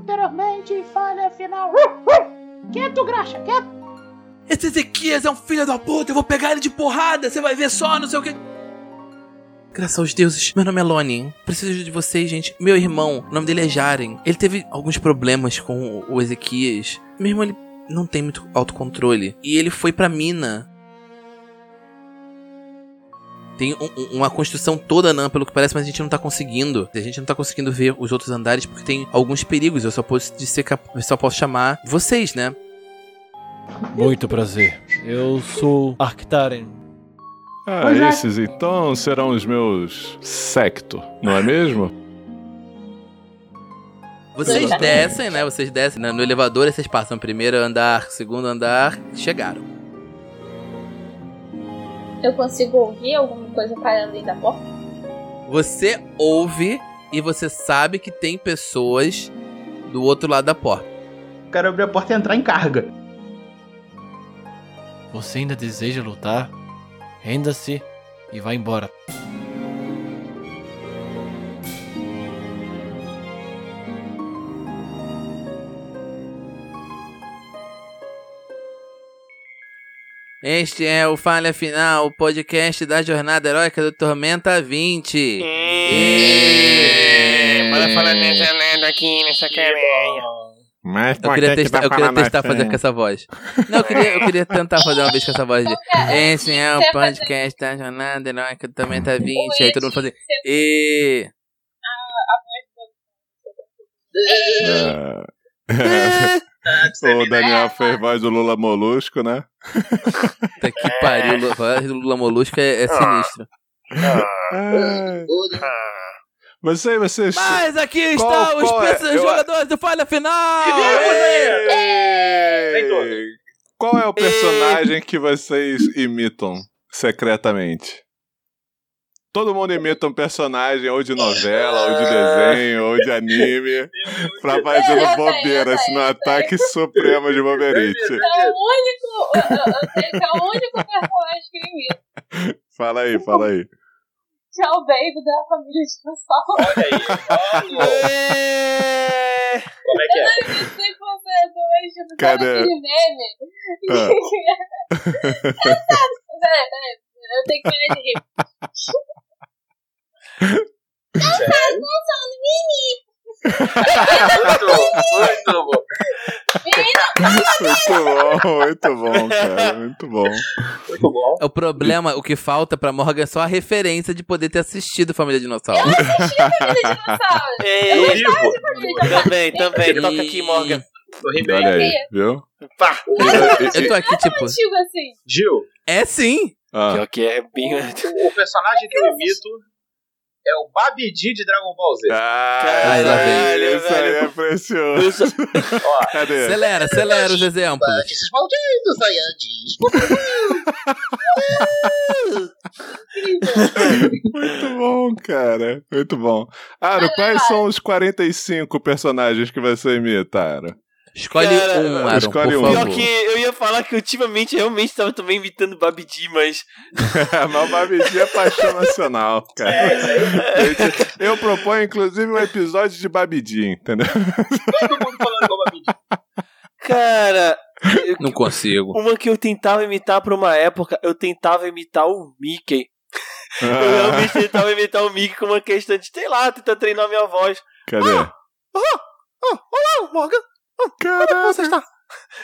anteriormente falha final. Quieto, graxa, quieto. Esse Ezequias é um filho da puta, eu vou pegar ele de porrada, você vai ver só, não sei o que. Graças aos deuses, meu nome é Lonnie. Preciso de vocês, gente. Meu irmão, o nome dele é Jaren. Ele teve alguns problemas com o Ezequias. Meu irmão, ele não tem muito autocontrole. E ele foi pra mina. Tem um- um- uma construção toda anã, pelo que parece, mas a gente não tá conseguindo. A gente não tá conseguindo ver os outros andares porque tem alguns perigos. Eu só posso, ser cap- eu só posso chamar vocês, né? Muito prazer. Eu sou Arctaren. Ah, Jack. esses então serão os meus secto, não é mesmo? Vocês descem, né? Vocês descem né? no elevador e vocês passam primeiro andar, segundo andar, chegaram. Eu consigo ouvir alguma coisa parando aí da porta? Você ouve e você sabe que tem pessoas do outro lado da porta. Quero abrir a porta e entrar em carga. Você ainda deseja lutar? Renda-se e vá embora. Este é o Falha Final, o podcast da Jornada Heróica do Tormenta 20. É, Bora falar nessa lenda aqui, nessa carinha. Mas Eu queria testar, eu queria testar fazer com essa voz. Não, eu queria, eu queria tentar fazer uma vez com essa voz de. Esse é o podcast da Jornada Heróica do Tormenta 20. Aí todo mundo fazer. E. o Daniel fez voz do Lula Molusco, né? Puta que pariu, Lula- Molusco é, é sinistro. Ah, Você, vocês. Mas aqui Qual- estão os qual é? perso- Eu- jogadores do Falha Final! Ei! Vem todos. Qual é o personagem que vocês imitam secretamente? Todo mundo imita um personagem ou de novela, ou de desenho, ou de anime, pra fazer Eu sei, bobeiras eu sei, no eu ataque supremo de boberite. É o único. eu- eu- eu é o único personagem que eu imito. Fala aí, fala aí. Que é o Baby da família Dinossauro. Olha aí, vamos. Como é que é? Eu não sei com você hoje. Cadê? aquele meme? Ah. Peraí, peraí. Eu tenho que parar de rir. Muito, muito bom. Muito bom, muito bom, cara. Muito bom. Muito bom. O problema, o que falta pra Morgan é só a referência de poder ter assistido Família Dinossauro. Família Dinossauro. No vivo. Família Dinossauro. Também, também. E- Toca aqui, Morgan. He-Man. Olha aí, viu? Pá. Eu tô aqui, tipo. Antigo assim. Gil, É sim! Ah, Pior que é bem. o, o personagem que eu imito é o Babidi de Dragon Ball Z. ah vem. velho, isso aí é precioso. Ó, Cadê? Acelera, acelera os exemplos. esses malditos Saiyajins. Muito bom, cara. Muito bom. Aro, quais são os 45 personagens que você imita, Aro? Escolhe Cara, um, Aaron, escolhe por um. favor. Pior que eu ia falar que ultimamente realmente tava também imitando Babidi, mas. Mas o Babidi é paixão nacional, cara. Gente, Eu proponho, inclusive, um episódio de Babidi, entendeu? Todo mundo falando igual Babidi. Cara. eu- Não consigo. Uma que eu tentava imitar por uma época, eu tentava imitar o Mickey. Eu Ah, realmente tentava imitar o Mickey com uma questão de, sei lá, tentar treinar minha voz. cadê? Ah, olá, Morgan, como você está?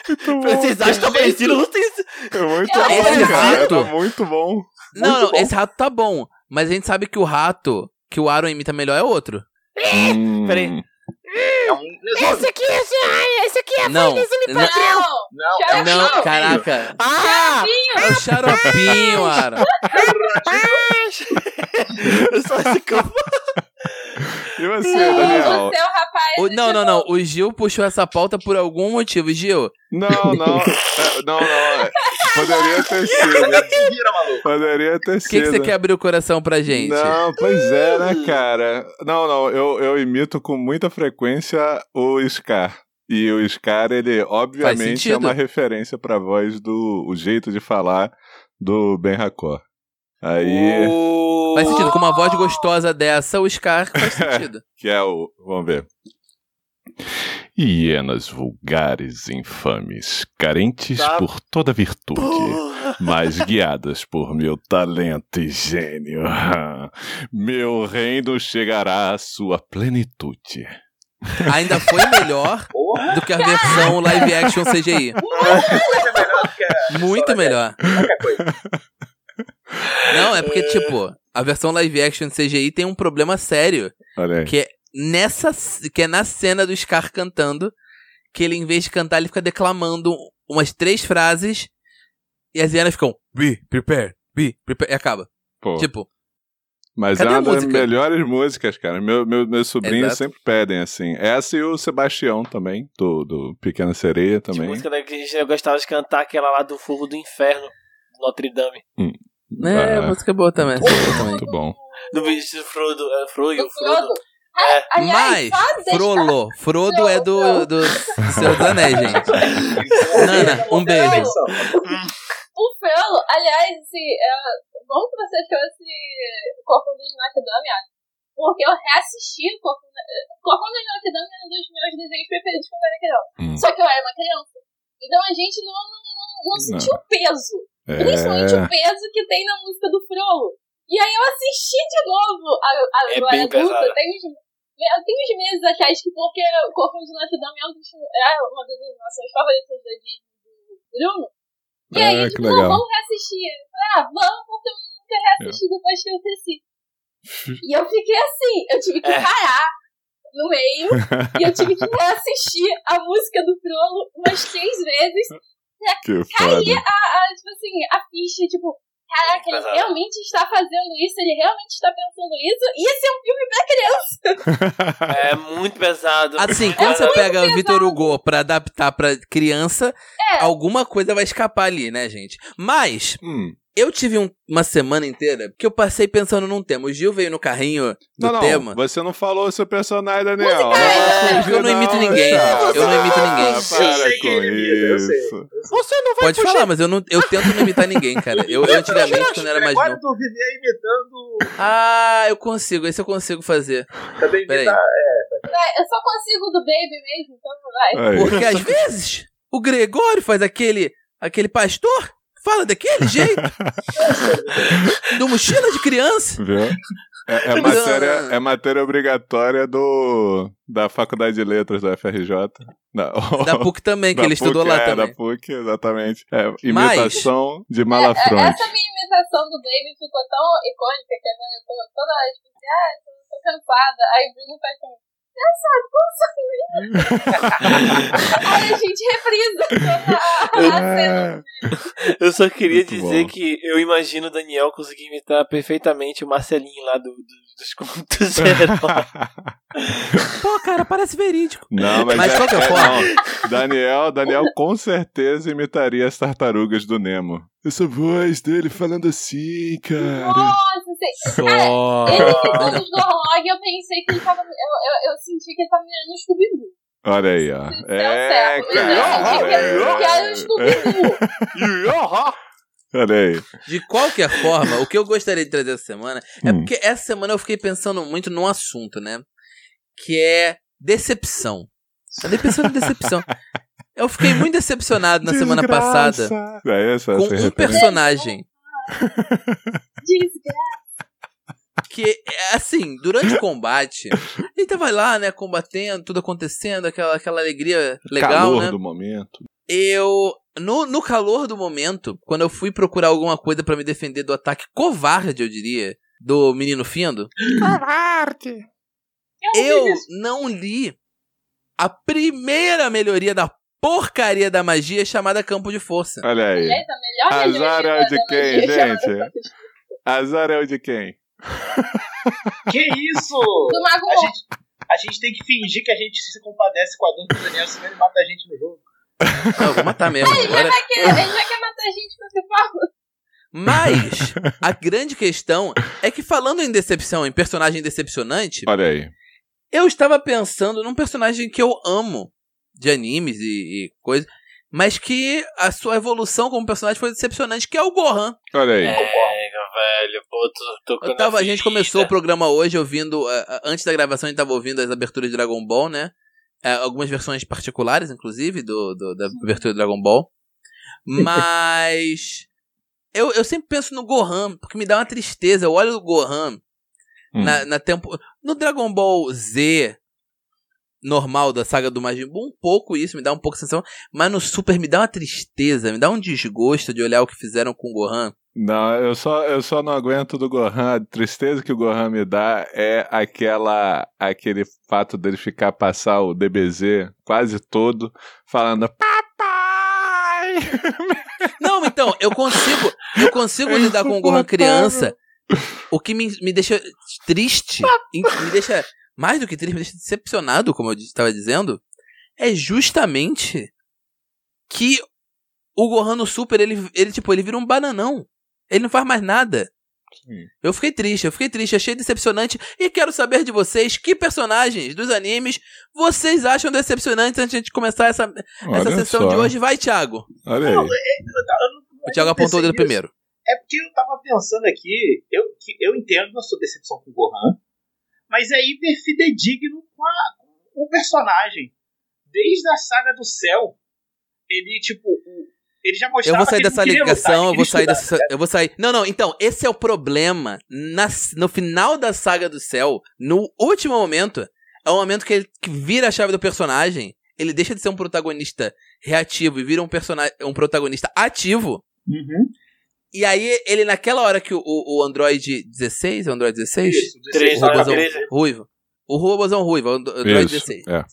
Muito. Vocês acham que tá parecido? Não tem... É muito Eu bom, cara. rato. Tá muito bom. Não, Muito não, bom. esse rato tá bom. Mas a gente sabe que o rato que o Aaron imita melhor é outro. Hum. Peraí. É um Nezuko. aqui, esse, esse aqui é Não, não, Não. Não, é não, caraca. Ah! É o xaropinho, Aaron. Eu só esse campo. E você, Daniel? Você é o rapaz. O- não, não, não. O Gil puxou essa pauta por algum motivo. Gil, Não, não. É, Não, não. é. Poderia ter sido. Se vira, maluco. Poderia ter o que, sido. que você quer abrir o coração pra gente? Não, pois é, né, cara? Não, não, eu, eu imito com muita frequência o Scar. E o Scar, ele obviamente é uma referência pra voz do o jeito de falar do Ben Hakor. Aí, O... Faz sentido. Com uma voz gostosa dessa, o Scar faz sentido. que é o. Vamos ver. Hienas vulgares, infames, carentes Tá. por toda virtude, Porra. mas guiadas por meu talento e gênio. Meu reino chegará à sua plenitude. Ainda foi melhor Porra, do que a versão live action CGI. coisa melhor do que a Muito melhor. qualquer coisa. Não, é porque, tipo, a versão live action CGI tem um problema sério. Olha aí. Que é nessa. Que é na cena do Scar cantando. Que ele, em vez de cantar, ele fica declamando umas três frases. E as hienas ficam. Be prepared, be prepared. E acaba. Pô, Tipo, mas cadê é a uma das música? melhores músicas, cara. Meu, meu- meus sobrinhos Exato. sempre pedem, assim. Essa e o Sebastião também, do, do Pequena Sereia De também. música que a gente gostava de cantar aquela lá do Fogo do Inferno, Notre Dame. É, a Ah, música é boa também. é boa também. Muito bom. Do bicho do Frodo, é, Frodo, Do Frodo. Frodo. É. Aliás, Mas, Frollo. Frodo é do, do Senhor dos Anéis, gente. Nana, um beijo. O Frollo, aliás, assim, é bom que você trouxe Corpo dos Notre Dame, porque eu reassisti o Corpo, Corpo dos Notre Dame é um dos meus desenhos preferidos quando eu era criança. Hum. Só que eu era uma criança. Então a gente não, não, não, não sentiu o peso. Principalmente o É. peso que tem na música do Frollo. E aí eu assisti de novo a, a É agora adulta. Tem uns, tenho uns meses atrás que porque o Corpo de Notre Dame é, é uma das animações favoritas da Disney do Bruno. E aí, Ah, tipo, legal. vamos reassistir. Ah, vamos, porque eu nunca reassisti depois que eu cresci. E eu fiquei assim, eu tive que É. parar no meio e eu tive que reassistir a música do Frollo umas três vezes Que foda. a, a, tipo assim, a ficha, tipo, caraca, ele realmente está fazendo isso, ele realmente está pensando isso, e esse é um filme pra criança. É muito pesado. Assim, muito quando você pesado. pega o Vitor Hugo pra adaptar pra criança, É. alguma coisa vai escapar ali, né, gente? Mas, Hum. Eu tive um- uma semana inteira que eu passei pensando num tema. O Gil veio no carrinho do Não, não, tema. você não falou o seu personagem, Daniel. Música, Não vai é, fugir, eu não imito ninguém, cara. eu não imito ninguém. Ah, Para com isso. Você não Pode falar, mas eu, não, eu tento não imitar ninguém, cara. Eu, eu antigamente, quando era mais Agora novo. tu vivia imitando. Ah, eu consigo, esse eu consigo fazer. Também Peraí. imitar. Eu só consigo do Baby mesmo, então vai. Aí. Porque às vezes o Gregório faz aquele, aquele pastor, fala daquele jeito, do mochila de criança. Viu? É, é matéria, é matéria obrigatória do, da Faculdade de Letras da FRJ. Da, Da PUC também, que ele estudou PUC, lá é, também. Da PUC, exatamente. É, Mas- imitação de É, Malafronte. Essa minha imitação do Baby ficou tão icônica que agora eu tô toda hora tipo assim, ah, tô, cansada. Aí o Bruno faz comigo. Aí a gente reprisa toda a, cena. Eu só queria Muito dizer bom. que eu imagino o Daniel conseguir imitar perfeitamente o Marcelinho lá do, do- dos contos. Pô, cara, parece verídico. Não, mas, Mas é, qualquer é, forma- não. Daniel, Daniel com certeza imitaria as tartarugas do Nemo. Essa voz dele falando assim, cara. Nossa, sei. Só. Ele imitando os Gorlog, eu pensei que ele tava. Eu, eu, eu senti que ele tava mirando o Scooby-Doo. Olha aí, ó. É, certo. Mas eu senti que, cara. que era o. Olha aí. De qualquer forma, o que eu gostaria de trazer essa semana é Hum. porque essa semana eu fiquei pensando muito num assunto, né? Que é decepção. Andei pensando em decepção. Eu fiquei muito decepcionado na semana passada É essa, com um personagem Desgraça. que, assim, durante o combate, ele tava lá, né, combatendo, tudo acontecendo, aquela, aquela alegria legal, Calor né? do momento. Eu, no, no calor do momento, quando eu fui procurar alguma coisa pra me defender do ataque covarde, eu diria, do menino Findo, eu não li a primeira melhoria da porcaria da magia chamada Campo de Força. Olha aí. Azar é o de quem, gente? Azar é o de quem? Que isso? Do Mago A gente, a gente tem que fingir que a gente se compadece com a dor do Daniel, senão ele mata a gente no jogo. Não, eu vou matar mesmo. Agora, Vai querer- Ele já quer matar a gente esse papo. Mas a grande questão é que falando em decepção, em personagem decepcionante, Olha aí. eu estava pensando num personagem que eu amo de animes e, e coisa, mas que a sua evolução como personagem foi decepcionante, que é o Gohan. Olha aí. É, velho, pô, tô tocando Eu tava, a gente começou o programa hoje ouvindo, antes da gravação a gente tava ouvindo as aberturas de Dragon Ball, né? é, algumas versões particulares, inclusive, do, do- da abertura do Dragon Ball. Mas. Eu, eu sempre penso no Gohan, porque me dá uma tristeza. Eu olho o Gohan Hum. na, na tempo. No Dragon Ball Z normal da saga do Majin Buu, um pouco isso, me dá um pouco de sensação. Mas no Super me dá uma tristeza, me dá um desgosto de olhar o que fizeram com o Gohan. Não, eu só, eu só não aguento do Gohan. A tristeza que o Gohan me dá é aquela aquele fato dele ficar passar o DBZ quase todo falando papai. Não, então, eu consigo, eu consigo É lidar com o Gohan criança. O que me, me deixa triste, me deixa mais do que triste, me deixa decepcionado, como eu estava dizendo, é justamente que o Gohan no Super, ele, ele tipo, ele vira um bananão. Ele não faz mais nada. Sim. Eu fiquei triste, eu fiquei triste, achei decepcionante e quero saber de vocês que personagens dos animes vocês acham decepcionantes antes de a gente começar essa, essa sessão só. de hoje. Vai, Thiago. Olha aí. Não, eu eu não- O Thiago apontou o dedo primeiro. É porque eu tava pensando aqui, eu, que eu entendo a sua decepção com o Gohan, mas é hiper fidedigno com, a- com o personagem. Desde a saga do céu, ele, tipo, ele já Eu mostrava vou sair dessa ligação, lutar, eu vou sair dessa. Eu vou sair. Não, não, então, esse é o problema. Na- no final da saga do céu, no último momento, é o momento que ele que vira a chave do personagem. Ele deixa de ser um protagonista reativo e vira um, personagem, um protagonista ativo. Uhum. E aí, ele, naquela hora que o, o, Android 16, é o Android 16? Isso, Três, O robôzão 13. ruivo. O robôzão ruivo, o Android Isso, 16 é.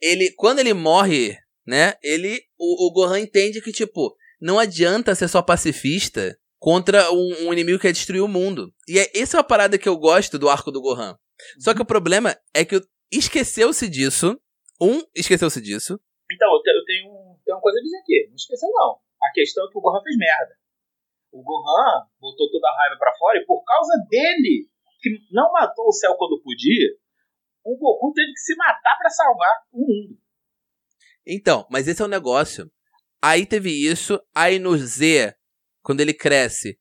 ele quando ele morre, né? Ele o, o Gohan entende que tipo não adianta ser só pacifista contra um, um inimigo que quer destruir o mundo. E é, essa é uma parada que eu gosto do arco do Gohan. Só que o problema é que esqueceu-se disso. Um, esqueceu-se disso. Então, eu, te- eu tenho, um- tenho uma coisa a dizer aqui. Não esqueça, não. A questão é que o Gohan fez merda. O Gohan botou toda a raiva pra fora e por causa dele, que não matou o céu quando podia, o Goku teve que se matar pra salvar o mundo. Então, mas esse é o negócio. Aí teve isso, aí no Z, quando ele cresce,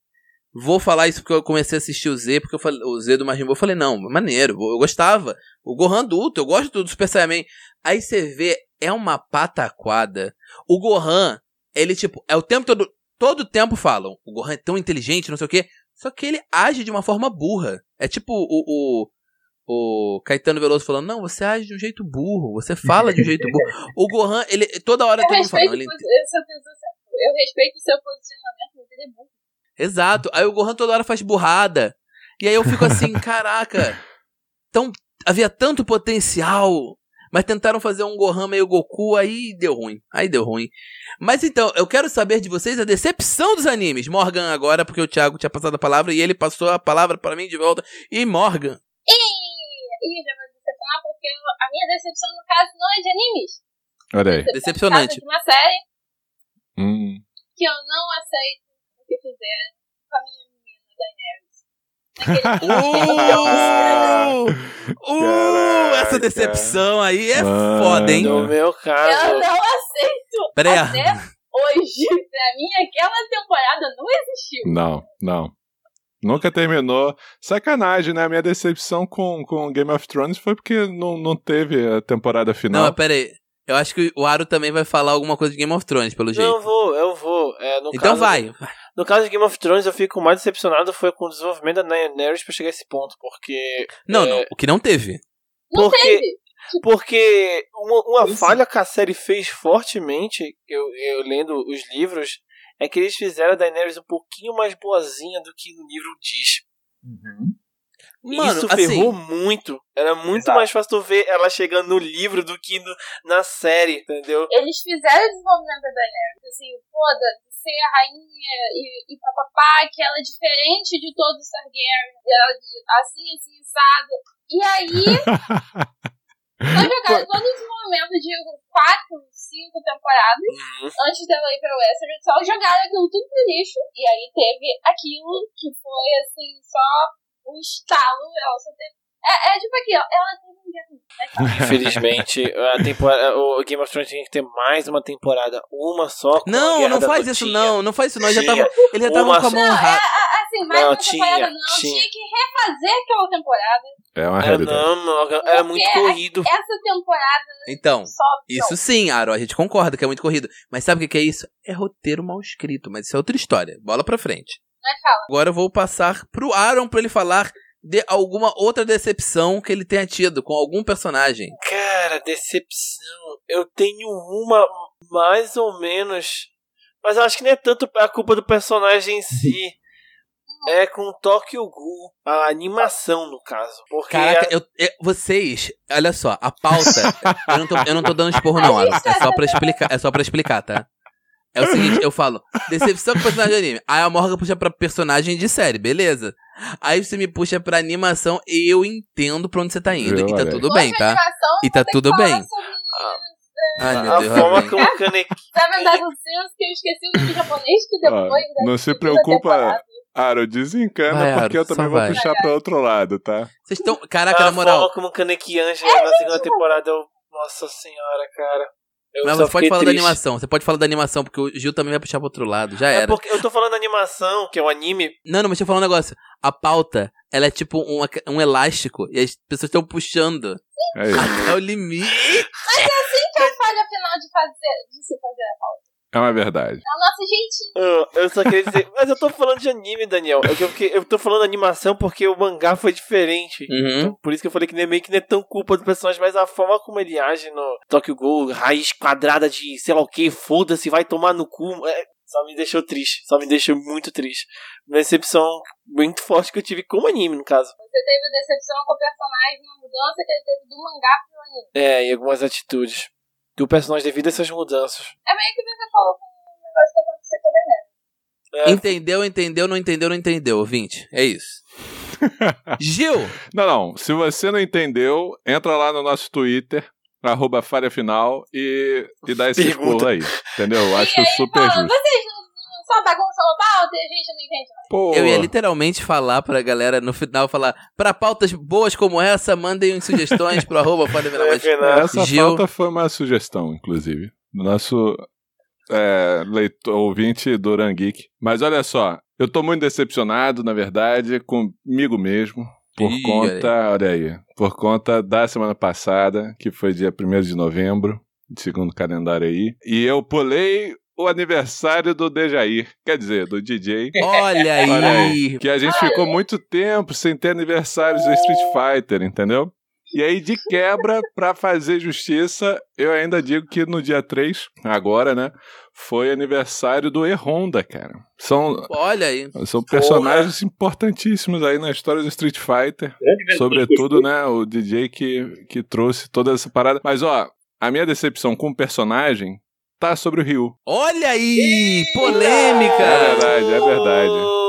vou falar isso porque eu comecei a assistir o Z, porque eu falei, o Z do Majin Buu, eu falei, não, maneiro, eu gostava. O Gohan adulto, eu gosto do Super Saiyaman. Aí você vê, é uma pataquada. O Gohan, ele tipo, é o tempo todo, todo tempo falam, o Gohan é tão inteligente, não sei o quê, só que ele age de uma forma burra. É tipo o, o, o Caetano Veloso falando, não, você age de um jeito burro, você fala de um jeito burro. O Gohan, ele toda hora Eu todo mundo falando, ele, posicionamento- eu respeito o seu posicionamento, mas ele é burro. Exato. Aí o Gohan toda hora faz burrada. E aí eu fico assim, caraca. Então, havia tanto potencial. Mas tentaram fazer um Gohan meio Goku, aí deu ruim. Aí deu ruim. Mas então, eu quero saber de vocês a decepção dos animes. Morgan agora, porque o Thiago tinha passado a palavra e ele passou a palavra para mim de volta. E Morgan. E, e já vou decepcionar porque a minha decepção, no caso, não é de animes. Olha aí. Decepcionante. De uma série Hum. que eu não aceito o que fizeram com a minha menina Daenerys. Uh! Uh! Essa decepção aí é Mano. foda, hein? No meu Eu caso, não aceito. Peraí. Até hoje, pra mim, aquela temporada não existiu. Não, não. Nunca terminou. Sacanagem, né? A minha decepção com, com Game of Thrones foi porque não, não teve a temporada Não, final. mas pera aí. Eu acho que o Aro também vai falar alguma coisa de Game of Thrones, pelo jeito. não, eu vou, eu vou. É, no então caso- vai. No caso de Game of Thrones, eu fico mais decepcionado foi com o desenvolvimento da Daenerys pra chegar a esse ponto, porque... Não, é, não. O que não teve. Não Porque- teve. Porque uma, uma falha que a série fez fortemente, eu, eu lendo os livros, é que eles fizeram a Daenerys um pouquinho mais boazinha do que no livro diz. Mano, Isso assim, ferrou muito. Era muito Exato. mais fácil tu ver ela chegando no livro do que no- na série, entendeu? Eles fizeram o desenvolvimento da Daenerys, assim, foda, ser a rainha e, e papapá, que ela é diferente de todos os Targaryen, ela de- assim, assim, assado. E aí, só jogaram todo o desenvolvimento de quatro, cinco temporadas, Uhum. antes dela ir pra Westeros, só jogaram aquilo tudo no lixo, e aí teve aquilo que foi, assim, só um estalo, ela só teve... É, é tipo aqui, ó, ela teve um dia ruim, né? Infelizmente, a temporada, o Game of Thrones tinha que ter mais uma temporada, uma só. Não, não faz isso não. Não faz isso não. Já Tinha tava, eles já uma com a mão só. rara. Assim, mais Não, uma tinha, temporada não, tinha. tinha que refazer aquela temporada. É uma Era, realidade. não, não, era muito corrido. Essa temporada Então, isso sim, Aro, a gente concorda que é muito corrido. Mas sabe o que que é isso? É roteiro mal escrito, mas isso é outra história. Bola pra frente. Mas fala. Agora eu vou passar pro Aaron pra ele falar de alguma outra decepção que ele tenha tido com algum personagem. Cara, decepção. Eu tenho uma mais ou menos. Mas eu acho que não é tanto a culpa do personagem em si. É com o Tokyo Ghoul. A animação, no caso. Porque Caraca, a- eu, eu- vocês, olha só, a pauta. eu, não tô, eu não tô dando esporro, não. É só pra explicar, é só pra explicar, tá? É o seguinte, eu falo, decepção com personagem de anime. Aí a Morgan puxa pra personagem de série, beleza. Aí você me puxa pra animação e eu entendo pra onde você tá indo. Viu, E tá tudo bem, a tá? animação, E tá tudo falar bem. sobre Ai, meu a Deus, forma como o Kaneki. Seven Deadly Sins, que eu esqueci o nome japonês, que depois. Ó, da não se preocupa. Aro, desencana, Vai, porque eu também vou vai. puxar pra outro lado, tá? Vocês estão. Caraca, a na moral. forma como o Kaneki Angela na segunda temporada. Eu... Nossa senhora, cara. Eu Mas você pode falar da triste. animação. Você pode falar da animação, porque o Gil também vai puxar pro outro lado. Já É era. porque eu tô falando da animação, que é um anime. Não, não, mas deixa eu falar um negócio. A pauta, ela é tipo um, um elástico e as pessoas estão puxando É até o limite. Que é a falha final de, fazer, de se fazer a pauta. É uma verdade. É o nosso jeitinho. Eu, eu só queria dizer. Mas eu tô falando de anime, Daniel. É eu, fiquei- eu tô falando animação porque o mangá foi diferente. Uhum. Então, por isso que eu falei que nem meio que não é tão culpa do personagem, mas a forma como ele age no Tokyo Ghoul, raiz quadrada de sei lá o que, foda-se, vai tomar no cu. é, só me deixou triste. Só me deixou muito triste. Uma decepção muito forte que eu tive com o anime, no caso. Você teve decepção com o personagem na mudança que ele teve do mangá pro anime. É, e algumas atitudes. Que o personagem devido a essas mudanças. É meio que você falou com o negócio que aconteceu também, né? É, Entendeu, entendeu, não entendeu, não entendeu, ouvinte. É isso. Gil! Não, não. Se você não entendeu, entra lá no nosso Twitter, arroba falha final, e, e dá esse Pergunta. pulo aí. Entendeu? Eu acho E aí, super fala, justo. Vocês só bagunçam a pauta e a gente não entende nada. Pô, Eu ia literalmente falar pra galera no final, falar, pra pautas boas como essa, mandem sugestões pro arroba É essa Gil- falta foi uma sugestão, inclusive, do nosso é, leitor, ouvinte do Geek. Mas olha só, eu tô muito decepcionado, na verdade, comigo mesmo. Por Ih, conta, olha aí, por conta da semana passada, que foi dia 1 de novembro, segundo o calendário aí, e eu pulei o aniversário do Dejair, quer dizer, do DJ, Olha aí! Olha aí. que a gente ficou muito tempo sem ter aniversários do Street Fighter, entendeu? E aí, de quebra, pra fazer justiça, eu ainda digo que no dia 3, agora, né, foi aniversário do E-Honda, cara. São, Olha aí. são personagens importantíssimos aí na história do Street Fighter. Versão Sobretudo, né, o DJ que, que trouxe toda essa parada. Mas, ó, a minha decepção com o personagem tá sobre o Ryu. Olha aí! É Polêmica! verdade, é verdade.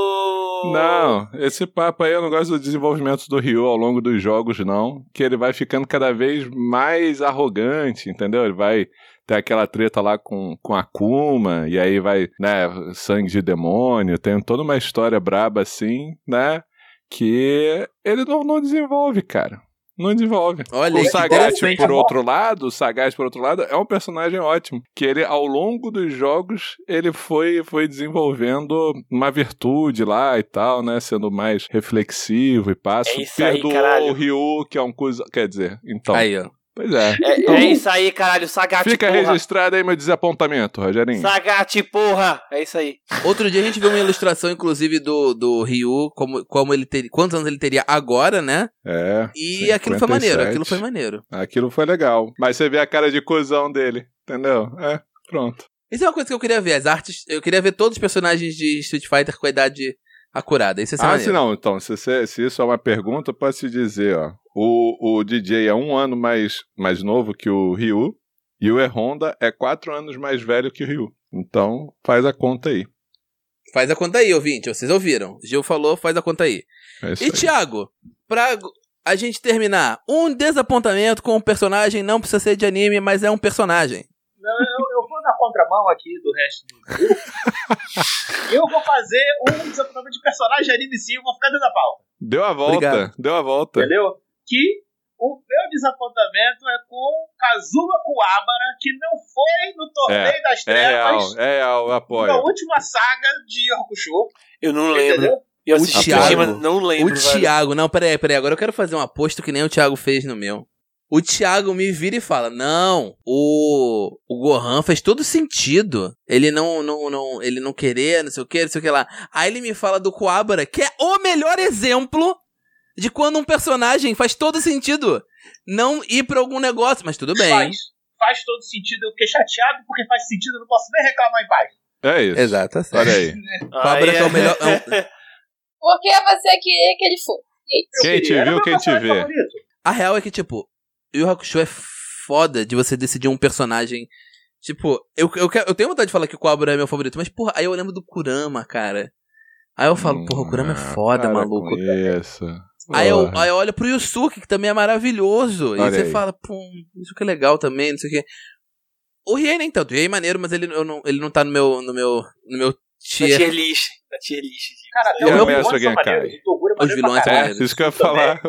Não, esse papo aí eu não gosto do desenvolvimento do Ryu ao longo dos jogos, não. Que ele vai ficando cada vez mais arrogante, entendeu? Ele vai ter aquela treta lá com, com a Kuma, e aí vai, né, sangue de demônio, tem toda uma história braba assim, né? Que ele não, não desenvolve, cara. Não desenvolve. Olha O aí, que Sagat, por outro lado, o Sagat, por outro lado, é um personagem ótimo. Que ele, ao longo dos jogos, ele foi, foi desenvolvendo uma virtude lá e tal, né? Sendo mais reflexivo e passo. É isso aí, Perdoou caralho. o Ryu, que é um coisa. Quer dizer, então. Aí, ó. Pois é. É, é isso aí, caralho. Sagat, Fica porra. registrado aí meu desapontamento, Rogerinho. Sagat, porra. É isso aí. Outro dia a gente viu uma ilustração, inclusive, do, do Ryu, como, como ele teria. Quantos anos ele teria agora, né? É. E aquilo foi maneiro, 57. aquilo foi maneiro. Aquilo foi legal. Mas você vê a cara de cuzão dele, entendeu? É, pronto. Isso é uma coisa que eu queria ver. As artes. Eu queria ver todos os personagens de Street Fighter com a idade acurada. Isso é Ah, maneiro. se não, então, se, você- se isso é uma pergunta, eu posso te dizer, ó. O, o DJ é um ano mais, mais novo que o Ryu, e o E-Honda é quatro anos mais velho que o Ryu. Então, faz a conta aí. Faz a conta aí, ouvinte. Vocês ouviram. Gil falou, faz a conta aí. É E aí. Thiago, pra a gente terminar, um desapontamento com um personagem não precisa ser de anime, mas é um personagem. Não, eu, eu vou na contramão aqui do resto do eu vou fazer um desapontamento de personagem de anime sim, eu vou ficar dentro da pauta. Deu a volta, Obrigado. deu a volta. Entendeu? Que o meu desapontamento é com Kazuma Kuwabara, que não foi no Torneio das É real, Trevas é real, eu na apoio. última saga de Hakusho. Eu não lembro. Entendeu? Eu O Thiago- não lembro. O velho. Thiago, não, peraí, peraí. Agora eu quero fazer um aposto que nem o Thiago fez no meu. O Thiago me vira e fala: Não, o, o Gohan fez todo sentido. Ele não, não, não, ele não querer, não sei o que, não sei o que lá. Aí ele me fala do Coabra, que é o melhor exemplo de quando um personagem faz todo sentido não ir pra algum negócio, mas tudo bem. Faz, faz todo sentido. Eu fiquei chateado porque faz sentido. Eu não posso nem reclamar em paz. É isso. Exato, tá. Olha aí. Coabra Aí que é o melhor. é um- Porque você queria que ele fosse. Quem te viu, quem te vê. favorito. A real é que, tipo, Yu Yu Hakusho é foda de você decidir um personagem. Tipo, eu, eu, quero- eu tenho vontade de falar que o Cobra é meu favorito, mas, porra, aí eu lembro do Kurama, cara. Aí eu falo, porra, o Kurama é Ah, foda, maluco. Isso. Aí eu, aí eu olho pro Yusuke, que também é maravilhoso. Olha e você aí. fala, pum, isso que é legal também, não sei o quê. O Riei nem tanto, o Riei é maneiro, mas ele, eu não, ele não tá no meu, no meu, no meu Na tier. tier list. Na tier list. Cara, até E os a vilões Mestre são Genkai? maneiros. O Toguro é Os vilões são maneiros. É, isso que eu ia falar.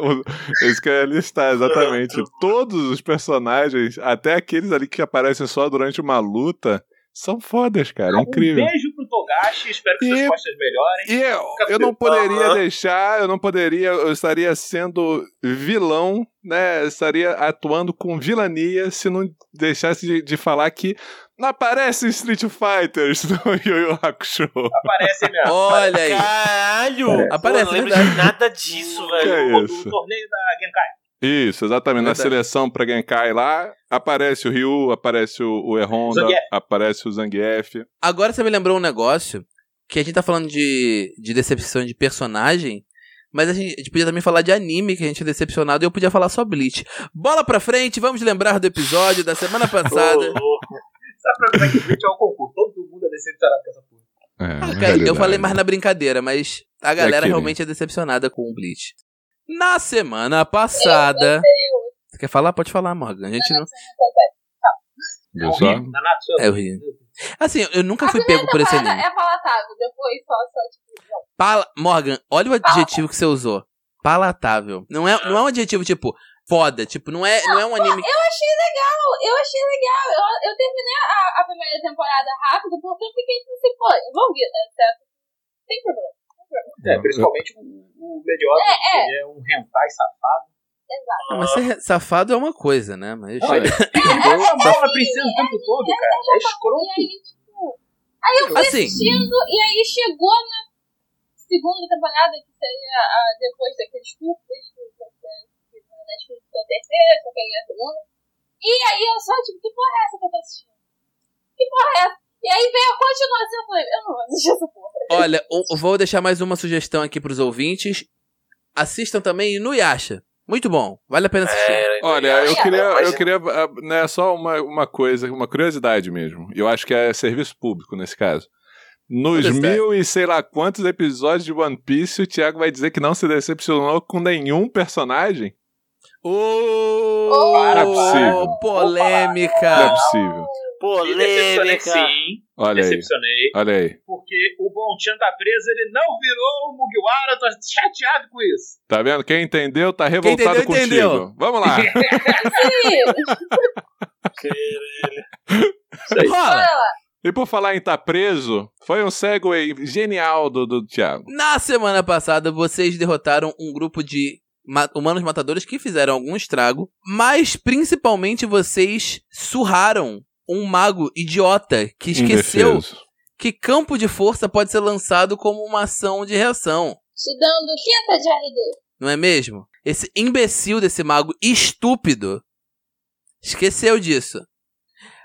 Isso que eu ia listar, exatamente. Todos os personagens, até aqueles ali que aparecem só durante uma luta, são fodas, cara. É incrível. Um beijo Togashi. Espero que E- suas costas melhorem. E eu, eu não poderia Aham. deixar, eu não poderia, eu estaria sendo vilão, né? Eu estaria atuando com vilania se não deixasse de, de falar que não aparece Street Fighters no Yu Yu Hakusho. Aparece mesmo. Olha aí. Caralho! Aparece, Pô, não lembro de nada disso, Que velho. é isso? Do torneio da Genkai. Isso, exatamente. Na Verdade. seleção pra Genkai lá, aparece o Ryu, aparece o, Zangief. aparece o Zangief. Agora você me lembrou um negócio que a gente tá falando de, de decepção de personagem, mas a gente, a gente podia também falar de anime que a gente é decepcionado e eu podia falar só Bleach. Bola pra frente, vamos lembrar do episódio da semana passada. Sabe pra é que o Bleach é o concurso? Todo mundo é decepcionado com essa porra. É, Ah, na eu falei mais na brincadeira, mas a galera aquele. realmente é decepcionada com o Bleach. Na semana passada. Você quer falar? Pode falar, Morgan. A gente não. Viu É o só? Rio, Nanatsu. É o Rio. Assim, eu nunca A fui pego por esse anime. é palatável, depois só, só tipo, não. Pala... Morgan, olha o adjetivo que você usou. Palatável. Não é, não é um adjetivo tipo foda, tipo, não é, não é um anime. Eu achei legal, eu achei legal. Eu, eu terminei a, a primeira temporada rápido porque eu fiquei assim, pô, envolvida, certo? Sem problema. É, principalmente o, o Melhor, É, é. ele é um hentai safado. Ah, mas ser safado é uma coisa, né? Mas Não, ele ele é mal a princesa o tempo todo, cara. É escroto. aí, tipo. Aí eu fui Assim. assistindo, e aí chegou na segunda temporada, que seria a, depois daqueles curtas, que que foi na Netflix da terceira, só que aí é a segunda. E aí eu só, tipo, que porra é essa que eu tô assistindo? Que porra é essa? E aí veio a continuação, eu falei, eu não vou assistir essa porra. Olha, eu eu vou deixar mais uma sugestão aqui pros ouvintes. Assistam também no Yasha. Muito bom, vale a pena assistir. É, Olha, eu queria, eu queria, ah, né, só uma, uma coisa, uma curiosidade mesmo. Eu acho que é serviço público nesse caso. Nos mil e sei lá quantos episódios de One Piece, o Thiago vai dizer que não se decepcionou com nenhum personagem? Ô, Para, é possível. Não é polêmica. possível. Polêmica. sim. Olha aí, Decepcionei. olha aí. Porque o Bonchan tá preso, ele não virou o Mugiwara. Eu tô chateado com isso. Tá vendo? Quem entendeu tá revoltado entendeu, contigo. entendeu. Vamos lá. Sim, Rola. e por falar em tá preso, foi um segue genial do, do Thiago. Na semana passada, vocês derrotaram um grupo de ma- humanos matadores que fizeram algum estrago, mas principalmente vocês surraram um mago idiota que esqueceu Indefeso. que campo de força pode ser lançado como uma ação de reação. Te dando quinta de RD. Não é mesmo? Esse imbecil desse mago estúpido esqueceu disso.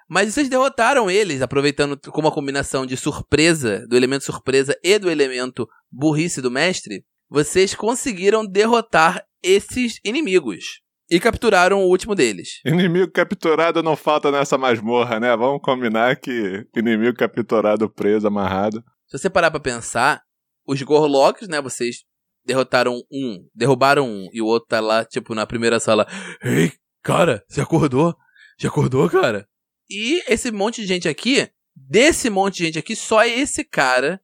Mas vocês derrotaram eles, aproveitando como uma combinação de surpresa, do elemento surpresa e do elemento burrice do mestre. Vocês conseguiram derrotar esses inimigos. E capturaram o último deles. Inimigo capturado não falta nessa masmorra, né? Vamos combinar que inimigo capturado, preso, amarrado. Se você parar pra pensar, os Gorloks, né? Vocês derrotaram um, derrubaram um, e o outro tá lá, tipo, na primeira sala. Ei, cara, você acordou? Já acordou, cara? E esse monte de gente aqui, desse monte de gente aqui, só esse cara,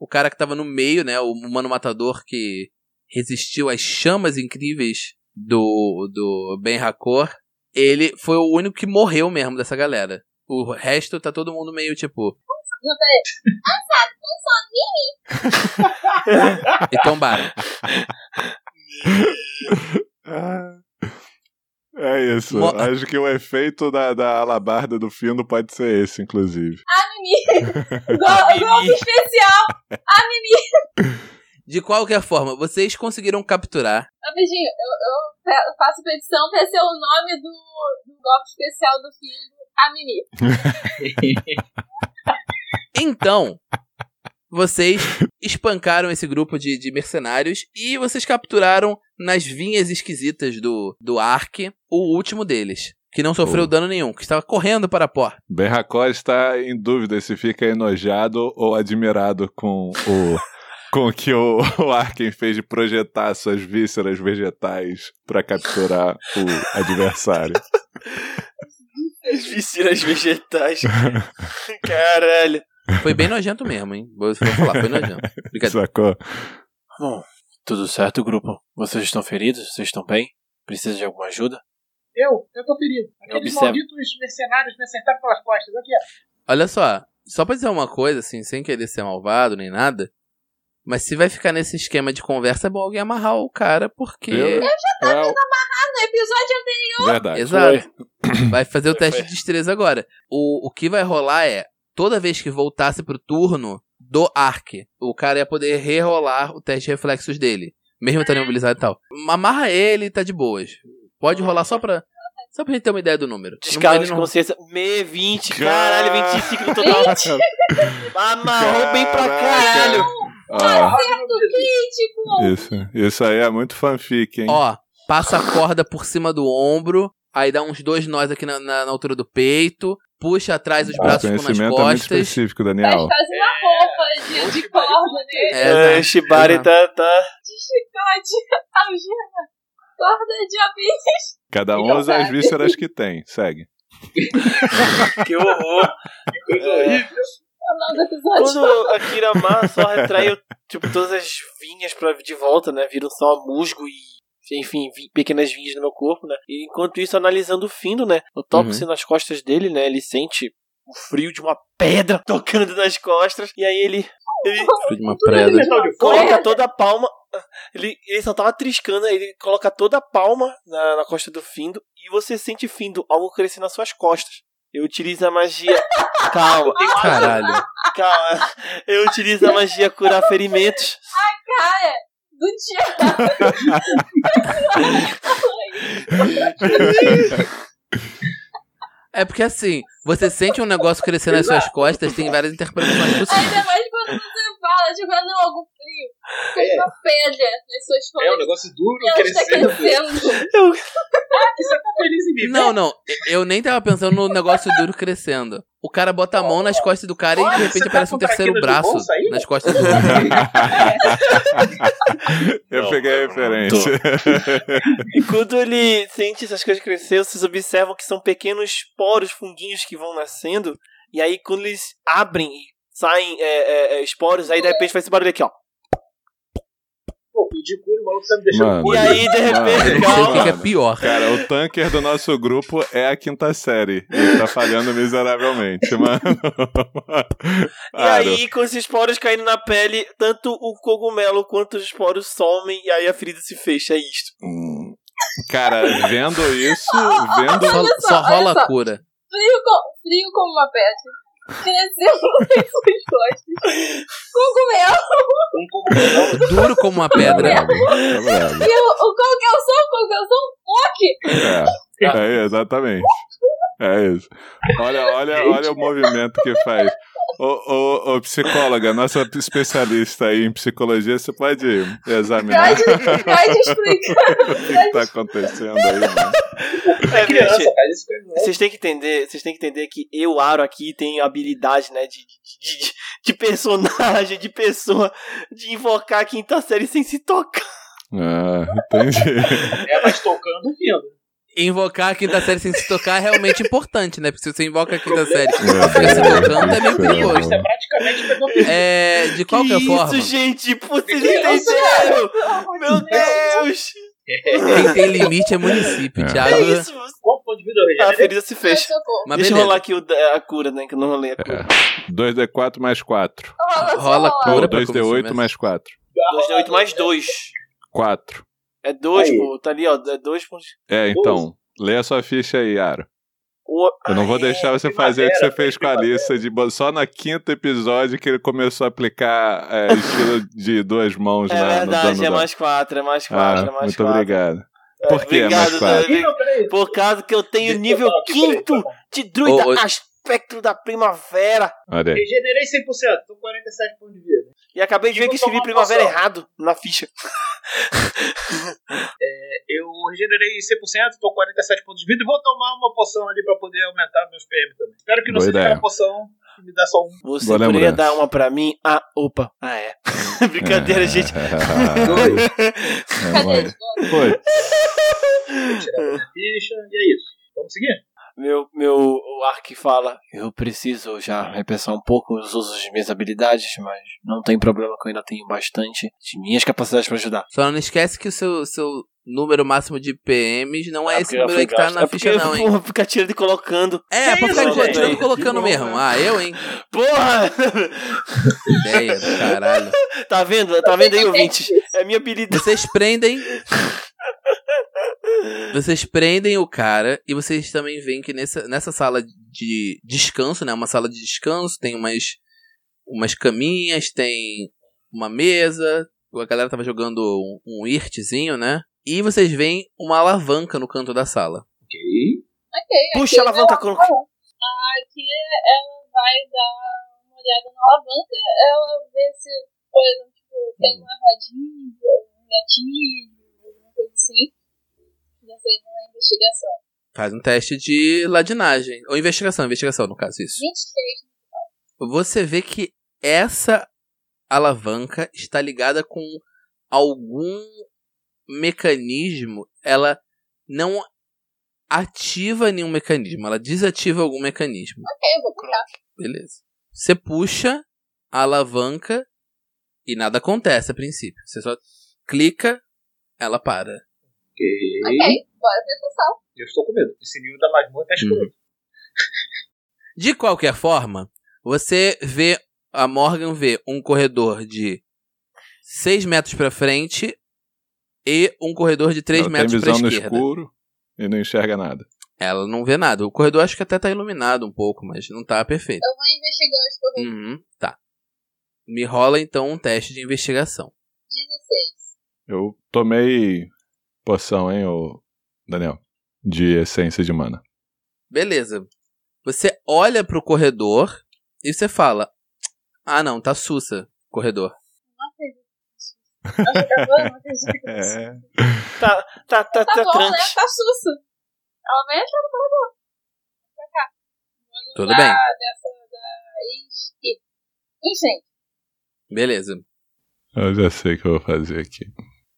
o cara que tava no meio, né? O humano matador que resistiu às chamas incríveis do, do Ben Hakor, ele foi o único que morreu mesmo dessa galera. O resto tá todo mundo meio tipo. E tombaram. É isso. Mo- Acho que o efeito da, da alabarda do Findo pode ser esse, inclusive. Gol- Golpe especial! Ah, Mimi! De qualquer forma, vocês conseguiram capturar. Rapidinho, eu, eu faço petição pra ser o nome do, do golpe especial do filme, a Mimi. Então, vocês espancaram esse grupo de, de mercenários e vocês capturaram nas vinhas esquisitas do, do Ark o último deles, que não sofreu Oh. dano nenhum, que estava correndo para a porta. Berracó está em dúvida se fica enojado ou admirado com o, com o que o, o Arken fez de projetar suas vísceras vegetais para capturar o adversário. As vísceras vegetais. Caralho. Foi bem nojento mesmo, hein? Vou, falar, foi nojento. Brincadeira. Sacou? Bom, tudo certo, grupo? Vocês estão feridos? Vocês estão bem? Precisa de alguma ajuda? Eu, eu tô ferido. Aqueles Observa. malditos mercenários me acertaram pelas costas. Aqui, ó. Olha só, só pra dizer uma coisa, assim, sem querer ser malvado nem nada, mas se vai ficar nesse esquema de conversa, é bom alguém amarrar o cara, porque. Eu? É, o- No episódio anterior, verdade. Exato. Foi. Vai fazer o teste foi. de destreza agora. O, o que vai rolar é, toda vez que voltasse pro turno do Ark, o cara ia poder rerolar o teste de reflexos dele. Mesmo estando imobilizado e tal. Amarra ele e tá de boas. Pode rolar só pra. Só pra gente ter uma ideia do número. Descarga de não- consciência. Me 20, caralho, 25 no total. Amarrou bem pra caralho. Ah, acerto crítico! isso, isso aí é muito fanfic, hein? Ó, passa a corda por cima do ombro, aí dá uns dois nós aqui na, na- na altura do peito, puxa atrás os o braços ficam nas conhecimento é muito costas. específico, Faz Daniel. quase uma roupa de, de corda dele. É, É, exato, Shibari tá, tá. De chicote, algema, corda de abelhas. Cada um usa as vísceras que tem. Segue. Que horror. É. É o nome do episódio. Quando a Kirama só retrai tipo, todas as vinhas pra, de volta, né? Viram só musgo e, enfim, vi- pequenas vinhas no meu corpo, né? E enquanto isso, analisando o Findo, né? O tóxico nas costas dele, né? Ele sente o frio de uma pedra tocando nas costas. E aí ele, ele Filho de uma de fogo. coloca toda a palma. Ele, ele só tava triscando, ele coloca toda a palma na, na costa do Findo. E você sente, Findo, algo crescer nas suas costas. Eu utilizo a magia. Calma, Caralho. calma. Eu utilizo a magia curar ferimentos. Cara, do É porque assim, você sente um negócio crescer nas suas costas, tem várias interpretações possíveis. Ainda mais quando você fala, jogando algo frio. É. uma pedra nas suas É um costas. negócio duro, ela está crescendo. crescendo. Você tá feliz em mim? Não, não, eu nem tava pensando no negócio duro crescendo. O cara bota a mão nas costas do cara e de Olha, repente tá aparece um com terceiro braço nas costas do outro. Eu Não, peguei a referência. E quando ele sente essas coisas crescer, vocês observam que são pequenos poros, funguinhos que vão nascendo. E aí, quando eles abrem e saem é, é, é, esporos, aí de repente faz esse barulho aqui, ó. Cura, o maluco tá me deixando Mano. E aí, de repente, não sei o que calma. que é pior. Cara, o tanker do nosso grupo é a quinta série. Ele tá falhando miseravelmente, mano. E aí, com esses poros caindo na pele, tanto o cogumelo quanto os esporos somem e aí a ferida se fecha. É isto. Hum. Cara, vendo isso, vendo. Só, só, rola só. cura. Frio, com, frio como uma pedra. Crescendo nas suas costas. Cogumelo. Um cogumelo. Duro como uma pedra. E o, o qual que é o som? Qual que é o som? É, é, exatamente. É isso. Olha, olha, olha o movimento que faz. Ô, ô, ô, psicóloga, nossa especialista aí em psicologia, você pode examinar Pode, pode explicar. o que tá acontecendo aí, mano. É, Criança, gente, faz isso. Vocês têm que entender, vocês têm que entender que eu, Aro, aqui tem habilidade, né, de, de, de, de personagem, de pessoa, de invocar a quinta série sem se tocar. Ah, entendi. É, mas tocando o fino. Invocar a quinta série sem se tocar é realmente importante, né? Porque se você invoca a quinta série fica se tocando, é meio do perigoso. Isso é praticamente pedofilia. É, de qualquer que forma. isso, gente? Vocês entenderam? Meu de Deus. Quem tem limite é município, É. Thiago. É isso, você- Quanto ponto de vida eu a ferida se fecha. Mas Deixa eu rolar aqui o a cura, né? Que eu não rolei a cura. 2D4 mais 4. Rola, Rola rola. cura. Ou pra 2D8 começar. mais 4. 2D8 mais 2. 4. É 2, Aí. pô. Tá ali, ó. É 2 pontos. É, então. Lê a sua ficha aí, Aro. O- Eu não vou Ah, deixar você primavera, fazer o que você fez com a. Alissa. De... Só no quinto episódio que ele começou a aplicar é, estilo de duas mãos É na, no verdade, dano é mais 4, é mais 4, Ah, é mais muito 4. obrigado. Por que é mais Obrigado, quatro? Por causa que eu tenho nível quinto tá de druida Ô, ô. aspecto da primavera. Olha aí. Regenerei 100%, tô com 47 pontos de vida. E acabei de ver que escrevi primavera poção. errado na ficha. Eu regenerei 100%, tô com 47 pontos de vida e vou tomar uma poção ali pra poder aumentar meus PM também. Espero que não Boa seja ideia. aquela poção que me dá só um. Você Boa poderia lembrança. dar uma pra mim? Ah, opa. Ah, é. Brincadeira, gente. É, Cadê? Bora. Foi. Vou tirar minha ficha e é isso. Vamos seguir? Meu, meu o Ark fala, eu preciso já repensar um pouco os usos de minhas habilidades, mas não tem problema que eu ainda tenho bastante de minhas capacidades pra ajudar. Só não esquece que o seu, seu número máximo de PMs não é Ah, esse número aí que tá na é ficha, porque, não, hein? Porra, fica tirando e colocando. É, Que pra ficar isso, tirando e colocando Que mesmo. Ah, eu, hein? Porra! Ideia do caralho. tá vendo? Tá vendo aí, ouvintes? É minha habilidade. Vocês prendem. Vocês prendem o cara e vocês também veem que nessa, nessa sala de descanso, né? Uma sala de descanso, tem umas, umas caminhas, tem uma mesa. A galera tava jogando um, um irtzinho, né? E vocês veem uma alavanca no canto da sala. Ok. Ok, Puxa a aqui alavanca ela- com- Aqui ela vai dar uma olhada na alavanca, ela vê se, por exemplo, tipo, tem uma rodinha, um gatilho, alguma coisa assim. Fez uma investigação. Faz um teste de ladinagem. Ou investigação, investigação, no caso, isso. 23. Você vê que essa alavanca está ligada com algum mecanismo. Ela não ativa nenhum mecanismo, ela desativa algum mecanismo. Ok, eu vou puxar. Beleza. Você puxa a alavanca e nada acontece a princípio. Você só clica, ela para. Ok. Bora pra sessão. Eu estou com medo. Esse nível da masmorra tá escuro. De qualquer forma, você vê a Morgan vê um corredor de 6 metros pra frente e um corredor de 3 Ela tem metros pra visão no esquerda. escuro e não enxerga nada. Ela não vê nada. O corredor acho que até tá iluminado um pouco, mas não tá perfeito. Eu vou investigar os corredores. Uhum, tá. Me rola então um teste de investigação. 16. Eu tomei poção, hein, ô Daniel? De essência de mana. Beleza. Você olha pro corredor e você fala: Ah, não, tá sussa o corredor. Não acredito. Eu já vou, não acredito. É. Tá, tá, tá, Tá tá, bom, né? Tá sussa. Ela vai entrar no corredor. Pra cá. Tudo bem. Dessa da. Enfim, Beleza. O Eu já sei o que eu vou fazer aqui.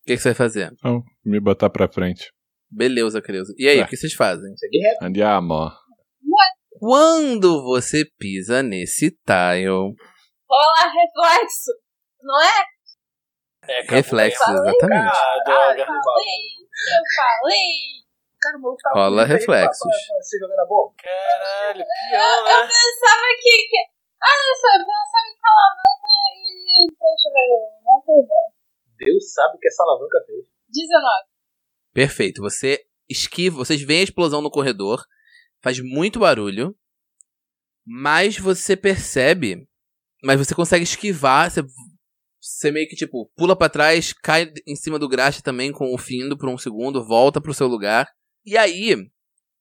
Que, que você vai fazer? Então, me botar pra frente. Beleza, Creuza. E aí, Tá. o que vocês fazem? Segui reto. Andiamo. Quando você pisa nesse tile. rola reflexo. Não é? É. Reflexo, Falei, exatamente. Ah, droga. Falei. Eu falei. Cara, o maluco tá Rola bonito aí pra- reflexos. Caralho, Eu pior, né? pensava que. que... Ah, não sei, eu pensava que e. Deixa eu ver. Não tô vendo. Deus sabe o que essa alavanca fez. 19. Perfeito. Você esquiva, vocês veem a explosão no corredor, faz muito barulho, mas você percebe, mas você consegue esquivar, você, você meio que tipo pula pra trás, cai em cima do graxa também com o findo por um segundo, volta pro seu lugar. E aí,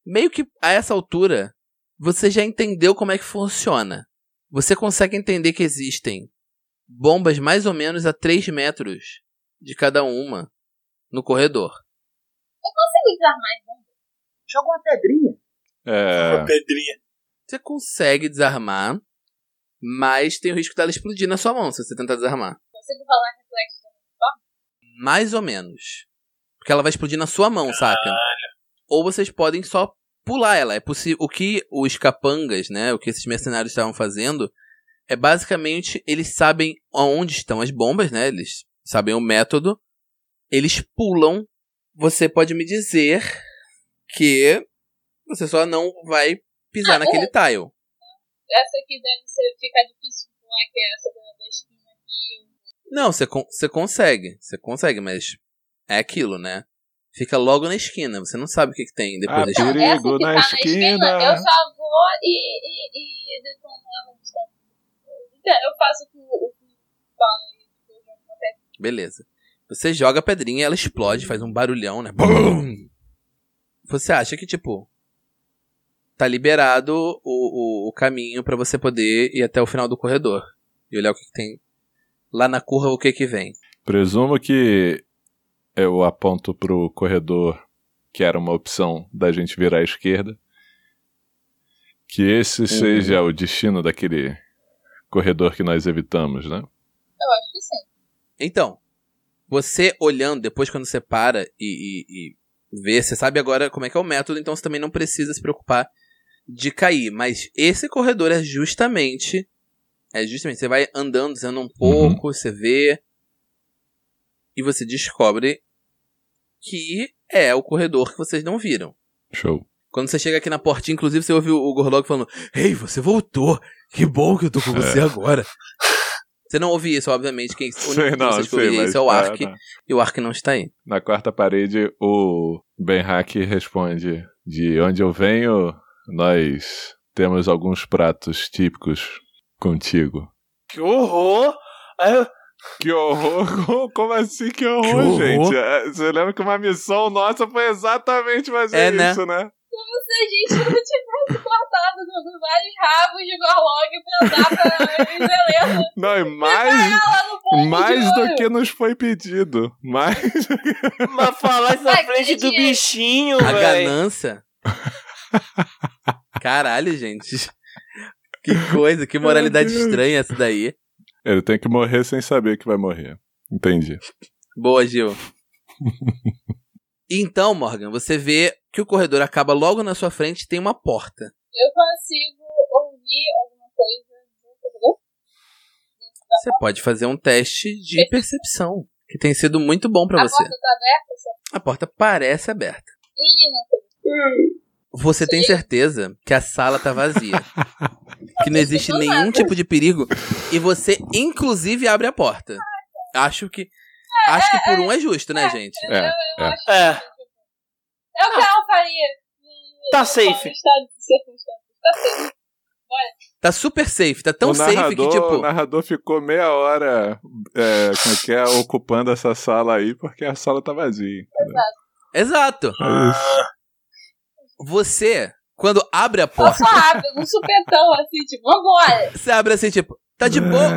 meio que a essa altura, você já entendeu como é que funciona. Você consegue entender que existem bombas mais ou menos a 3 metros de cada uma no corredor. Consigo desarmar Joga uma pedrinha. É. Pedrinha. Você consegue desarmar, mas tem o risco dela explodir na sua mão se você tentar desarmar. Consigo rolar reflexo. Mais ou menos. Porque ela vai explodir na sua mão, saca? Ou vocês podem só pular ela. É possível. O que os capangas, né? O que esses mercenários estavam fazendo é basicamente eles sabem aonde estão as bombas, né? Eles sabem o método. Eles pulam você pode me dizer que você só não vai pisar Ah, naquele tile. Essa aqui deve ser, ficar difícil, não é que é essa da, da esquina aqui. Não, você, con- você consegue. Você consegue, mas é aquilo, né? Fica logo na esquina. Você não sabe o que, que tem depois Ah, da esquina. essa Perigo que na tá esquina. eu só vou e, e, e. Então, Eu faço o que o que fala aí, depois eu jogo na pedra. Beleza. Você joga a pedrinha, ela explode, faz um barulhão, né? Bum! Você acha que, tipo, tá liberado o, o, o caminho pra você poder ir até o final do corredor. E olhar o que, que tem lá na curva, o que que vem. Presumo que eu aponto pro corredor que era uma opção da gente virar à esquerda. Que esse seja o destino daquele corredor que nós evitamos, né? Eu acho que sim. Então, você olhando, depois quando você para e, e, e vê, você sabe agora como é que é o método, então você também não precisa se preocupar de cair. Mas esse corredor é justamente. É justamente, você vai andando, descendo um pouco, você vê. E você descobre que é o corredor que vocês não viram. Show. Quando você chega aqui na portinha, inclusive, você ouve o o Gorlog falando: Ei, você voltou! Que bom que eu tô com você agora. Você não ouve isso, obviamente. Quem, o único não, que ouvem mas isso é o tá, Ark. tá. E o Ark não está aí. Na quarta parede, o Ben Hack responde: De onde eu venho, nós temos alguns pratos típicos contigo. Que horror! Eu- Que horror! Como- assim que horror, Que horror. gente? É, Você lembra que uma missão nossa foi exatamente fazer É, né? isso, né? Se a gente não tivesse cortado vários rabos de Gorlog pra dar pra Zelena Não, e mais, ponto mais de do que nos foi pedido. Mais. Mas falar isso na frente do que- bichinho, A velho. ganância. Caralho, gente. Que coisa, que moralidade estranha essa daí. Ele tem que morrer sem saber que vai morrer. Entendi. Boa, Gil. Então, Morgan, você vê que o corredor acaba logo na sua frente e tem uma porta. Eu consigo ouvir alguma coisa do corredor? Você pode fazer um teste de percepção, que tem sido muito bom pra A você. porta tá aberta? Só... A porta parece aberta. Ih, não Você tem certeza que a sala tá vazia. Que não existe nenhum tipo de perigo. E você, inclusive, abre a porta. Acho que. Acho que por um é justo, né, gente? É, é. É, É o que ela faria. tá No safe. Tá safe. Tá super safe, tá tão o safe narrador, que, tipo. o narrador ficou meia hora é, como é que é, ocupando essa sala aí, porque a sala tá vazia. Exato. É isso. Você, quando abre a porta, só rápido, um supetão assim, tipo, vambora, você abre assim, tipo, tá de boa.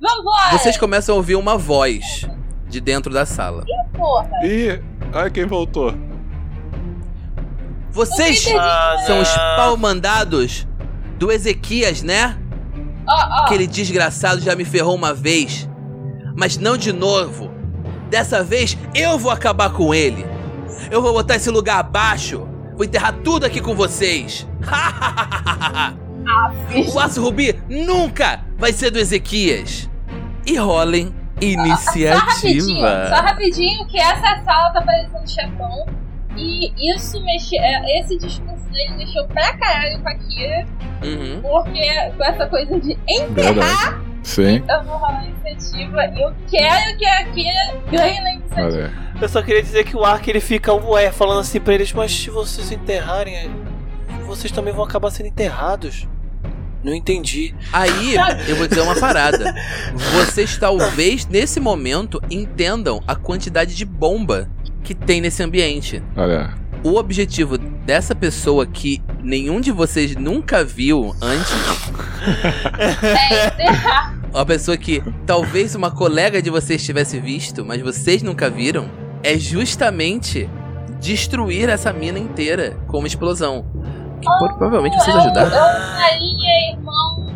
Vambora, Vocês começam a ouvir uma voz de dentro da sala. porra. Ih, olha quem voltou. Vocês Ah, são os pau-mandados do Ezequias, né? Ó, ó, Aquele desgraçado já me ferrou uma vez. Mas não de novo. Dessa vez eu vou acabar com ele. Eu vou botar esse lugar abaixo. Vou enterrar tudo aqui com vocês. o Aço Rubi nunca vai ser do Ezequias. E rolem rapidinho, só iniciativa. rapidinho, que essa sala tá parecendo chefão. E isso mexe, é, esse discurso dele mexeu pra caralho com a Kira, Uhum. porque com essa coisa de Verdade. Sim. eu vou rolar a iniciativa, eu quero que a Kira ganhe na iniciativa. Eu só queria dizer que o Ark ele fica ué, falando assim pra eles, mas se vocês enterrarem, vocês também vão acabar sendo enterrados. Não entendi. Aí, eu vou dizer uma parada. Vocês talvez, nesse momento, entendam a quantidade de bomba que tem nesse ambiente. Olha. O objetivo dessa pessoa que nenhum de vocês nunca viu antes, É enterrar. uma pessoa que talvez uma colega de vocês tivesse visto, mas vocês nunca viram, é justamente destruir essa mina inteira com uma explosão. Que provavelmente vocês É ajudaram. rainha, irmão,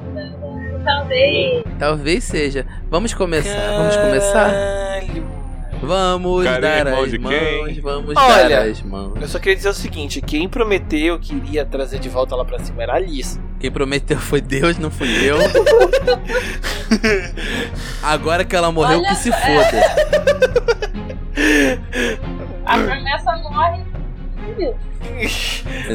talvez. Talvez seja. Vamos começar, vamos começar. Caralho. Vamos Cara, dar irmão as de mãos, quem? vamos Olha, dar as mãos. Eu só queria dizer o seguinte: quem prometeu que iria trazer de volta lá pra cima era a Alice. Quem prometeu foi Deus, não fui eu. Agora que ela morreu, Olha que se foda. A promessa morre. Viu?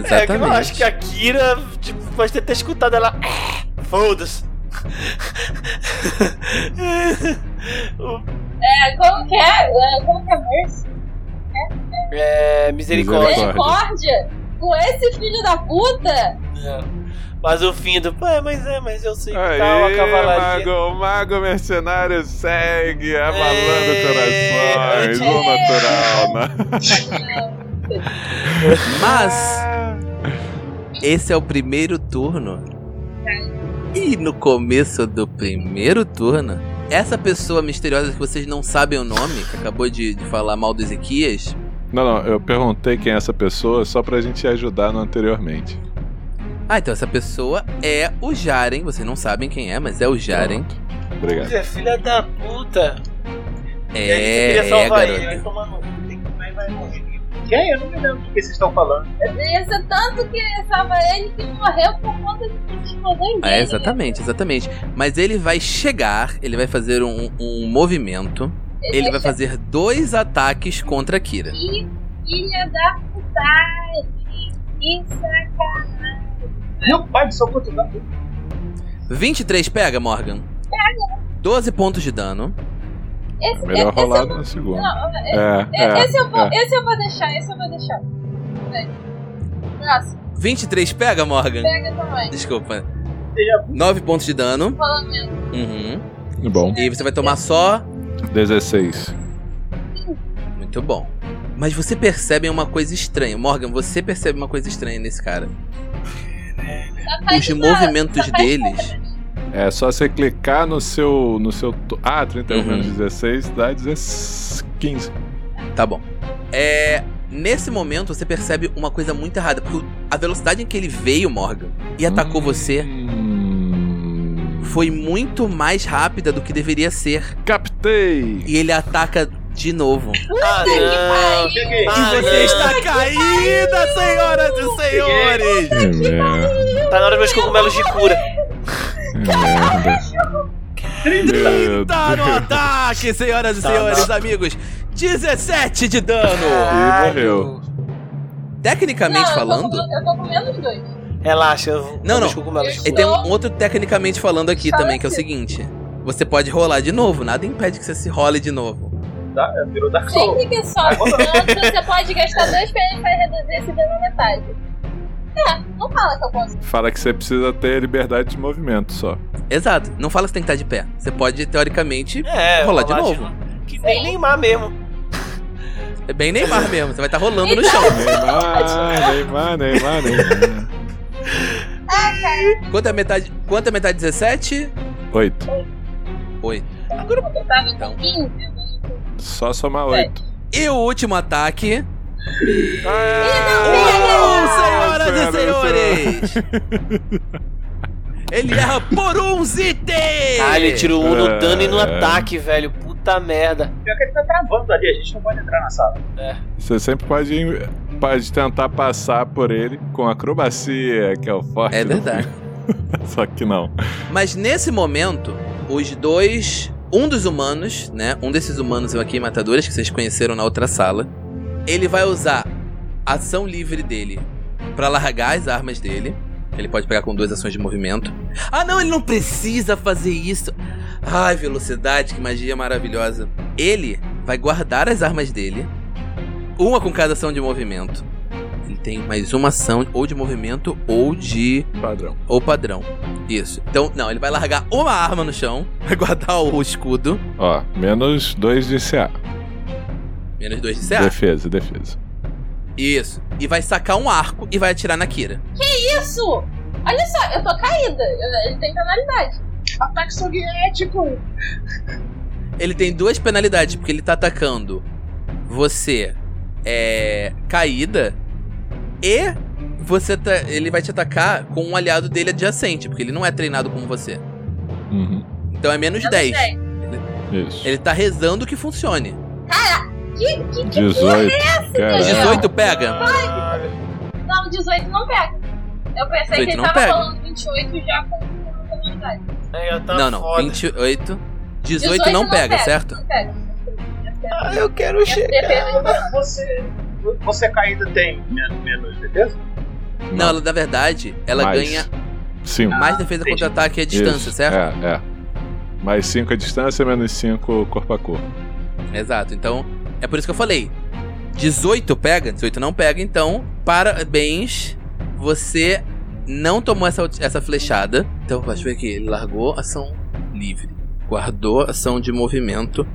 É que eu acho que a Kira tipo, pode ter, ter escutado ela. "Ah, Foda-se. É, como que é? É, Como que é Mercy? é, misericórdia. Misericórdia? Com esse filho da puta? É. Mas o fim do. É, mas é, mas eu sei que Aí, tá uma cavalaria. mago, o mago mercenário segue abalando É, corações, o natural, né? Mas esse é o primeiro turno. E no começo do primeiro turno, essa pessoa misteriosa que vocês não sabem o nome, que acabou de, de falar mal do Ezequias, Não, não, eu perguntei quem é essa pessoa só pra gente ajudar no anteriormente. Ah, então essa pessoa é o Jaren. Vocês não sabem quem é, mas é o Jaren. Pronto. Obrigado. Filha, filha da puta. E aí, você É, queria é, salvar ele, vai tomar no cu. Vai, vai morrer. Quem? Eu não me lembro do que vocês estão falando. Isso tanto que salva ele que morreu por conta de explosões É, dele. exatamente, exatamente. Mas ele vai chegar, ele vai fazer um, um movimento, ele vai fazer dois ataques contra a Kira. Que filha da putagem. Que sacanagem. Meu pai do céu, quanto dá? 23 pega, Morgan? Pega. 12 pontos de dano. Esse, Melhor esse, esse, no segundo. não, É, esse, é. esse eu vou, é. esse eu vou deixar, esse eu vou deixar. Próximo, 23 pega, Morgan? pega também. Desculpa. Seja 9 pontos de dano. Falando mesmo. Uhum. Bom, E você vai tomar só. 16. Muito bom. Mas você percebe uma coisa estranha. Morgan, você percebe uma coisa estranha nesse cara. Faz Os movimentos faz deles. É só você clicar no seu. no seu. Ah, 31 Uhum. menos 16 dá 16, 15. Tá bom. É. Nesse momento você percebe uma coisa muito errada. Porque a velocidade em que ele veio, Morgan, e atacou você Hum, foi muito mais rápida do que deveria ser. Captei! E ele ataca de novo. Ah, não. Peguei. Ah, e você não. está caída, senhoras e senhores! Merda. Tá na hora dos meus cogumelos de cura. Meu Tá no ataque, senhoras e Tá, senhores, tá. amigos. 17 de dano. E morreu. Tecnicamente Não, falando, Eu tô com menos dois. Relaxa, eu vou. Não, não. cogumelos e tem um outro tecnicamente falando aqui Só também, que é o seguinte. Você pode rolar de novo, nada impede que você se role de novo. Tá? Virou Dark Souls. Sempre que sobe tanto, você pode gastar dois PNs pra reduzir esse dano na metade. É, não fala que eu posso. Fala que você precisa ter liberdade de movimento só. Exato. Não fala que você tem que estar de pé. Você pode, teoricamente, É, rolar de rolar novo. Que nem Neymar mesmo. É bem Neymar mesmo. Você vai estar rolando no chão. Neymar, Neymar, Neymar, Neymar. Quanto é a metade? Quanto é a metade? 17? Oito. 8. Eu tava Então. com 15. Só somar oito. E o último ataque. Ah, senhoras e senhoras senhores! Ele erra por um itens! Ah, ele tirou um no É. dano e no ataque, velho. Puta merda. Pior que ele tá travando ali, a gente não pode entrar na sala. Você sempre pode, pode tentar passar por ele com acrobacia, que é o forte. É verdade. Só que não. Mas nesse momento, os dois. Um dos humanos, né? Um desses humanos aqui, matadores, que vocês conheceram na outra sala. Ele vai usar a ação livre dele pra largar as armas dele. Ele pode pegar com duas ações de movimento. Ah, não, ele não precisa fazer isso. Ai, velocidade, que magia maravilhosa. Ele vai guardar as armas dele. Uma com cada ação de movimento. Ele tem mais uma ação ou de movimento ou de Padrão. ou padrão. Isso. Então, não, ele vai largar uma arma no chão, vai guardar o escudo, Ó, menos dois de CA. menos dois de CA. Defesa, defesa. Isso. E vai sacar um arco e vai atirar na Kira. Isso! Olha só, eu tô caída. Ele tem penalidade. Ataque soviético! Ele tem duas penalidades, porque ele tá atacando você é caída e você tá, ele vai te atacar com um aliado dele adjacente, porque ele não é treinado como você. Uhum. Então é menos Menos 10. 10. Isso. Ele tá rezando que funcione. Que, que, que 18. Caralho. 18 pega? Não, 18 não pega. Eu pensei 18 que ele não tava pega. falando 28 já com com penalidade. Aí, ó, tá não, não. foda. 28. 18, não, pega, certo? Não pega. Ah, eu quero de Você, você caída tem men- menos defesa? Não, ela, na verdade, ela Mais. ganha Cinco. mais defesa contra ataque à distância, Isso, certo? É, é. Mais 5 a distância, menos 5 corpo a corpo. Exato. Então, é por isso que eu falei. 18 pega, 18 não pega, então, parabéns. Você não tomou essa, essa flechada. Então, deixa eu ver aqui. Ele largou ação livre. Guardou ação de movimento.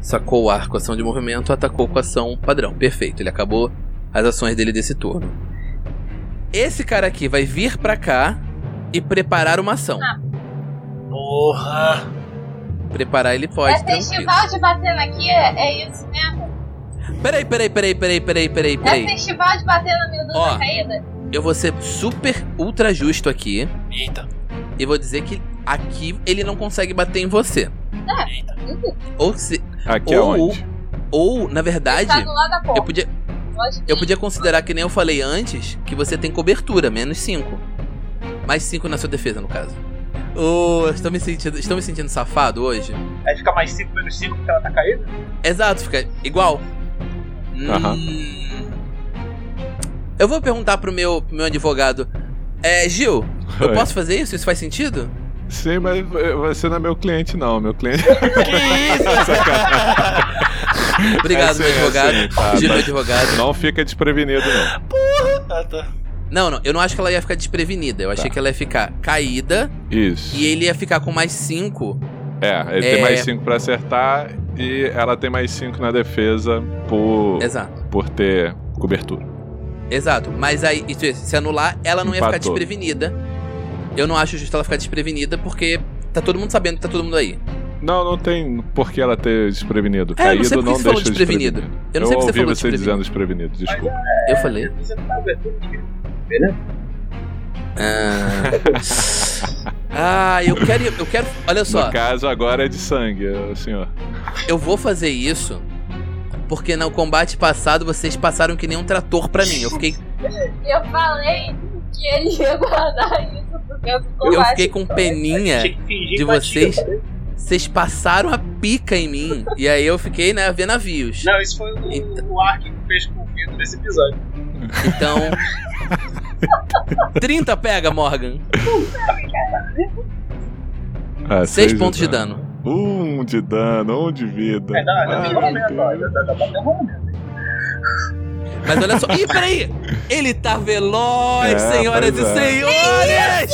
Sacou o arco, ação de movimento, atacou com ação padrão. Perfeito. Ele acabou as ações dele desse turno. Esse cara aqui vai vir pra cá e preparar uma ação. Porra! Preparar ele pode, É tranquilo. festival de batendo aqui, é, é isso mesmo? Peraí, peraí, peraí, peraí, peraí, peraí, É peraí. festival de bater na medusa Ó. caída? Eu vou ser super ultra justo aqui Eita, e vou dizer que aqui ele não consegue bater em você. eita. Ou se Aqui Ou- é onde? ou na verdade, Tá do lado da porta. eu podia Lógico eu podia considerar que nem eu falei antes, que você tem cobertura, menos 5. Mais 5 na sua defesa, no caso. Ô, estou me sentindo, estou me sentindo safado hoje. Aí fica mais 5 menos 5 porque ela tá caída? Exato, fica igual. Aham. Hum, eu vou perguntar pro meu, pro meu advogado. É, Gil, eu Oi. posso fazer isso? Isso faz sentido? Sim, mas você não é meu cliente, não. Meu cliente. Que isso? Obrigado, É sim, meu é advogado. sim, tá, Gil, tá. meu advogado. não fica desprevenido, não. Ah, tá. Não, não, eu não acho que ela ia ficar desprevenida. Eu achei Tá. que ela ia ficar caída Isso. e ele ia ficar com mais 5. É, ele É. tem mais 5 pra acertar e ela tem mais 5 na defesa por, Exato. por ter cobertura. Exato. Mas aí, isso, se anular, ela não ia ficar Empatou. desprevenida. Eu não acho justo ela ficar desprevenida porque tá todo mundo sabendo que tá todo mundo aí. Não, não tem por que ela ter desprevenido. É, eu não Caído que não você falou deixa desprevenido. desprevenido. Eu não sei porque você ouvi falou você desprevenido. dizendo desprevenido, desculpa. Eu falei. Beleza? Ah. ah, eu quero. Eu quero. Olha só. No caso, agora é de sangue, eh, senhor. Eu vou fazer isso porque no combate passado vocês passaram que nem um trator pra mim. Eu fiquei, Eu falei que ele ia guardar isso pro meu combate. eu fiquei com peninha de vocês. tá Vocês passaram a pica em mim. E aí eu fiquei, né, a ver navios. Não, isso foi o, Então- o Ark que fez com o Vitor nesse episódio. Então. 30 pega, Morgan. Ah, 6 seis pontos de dano. Um de dano, um de vida. É, dá, dá. Dá, dá. Mas olha só. Ih, peraí! Ele tá veloz, É, senhoras e é. senhores!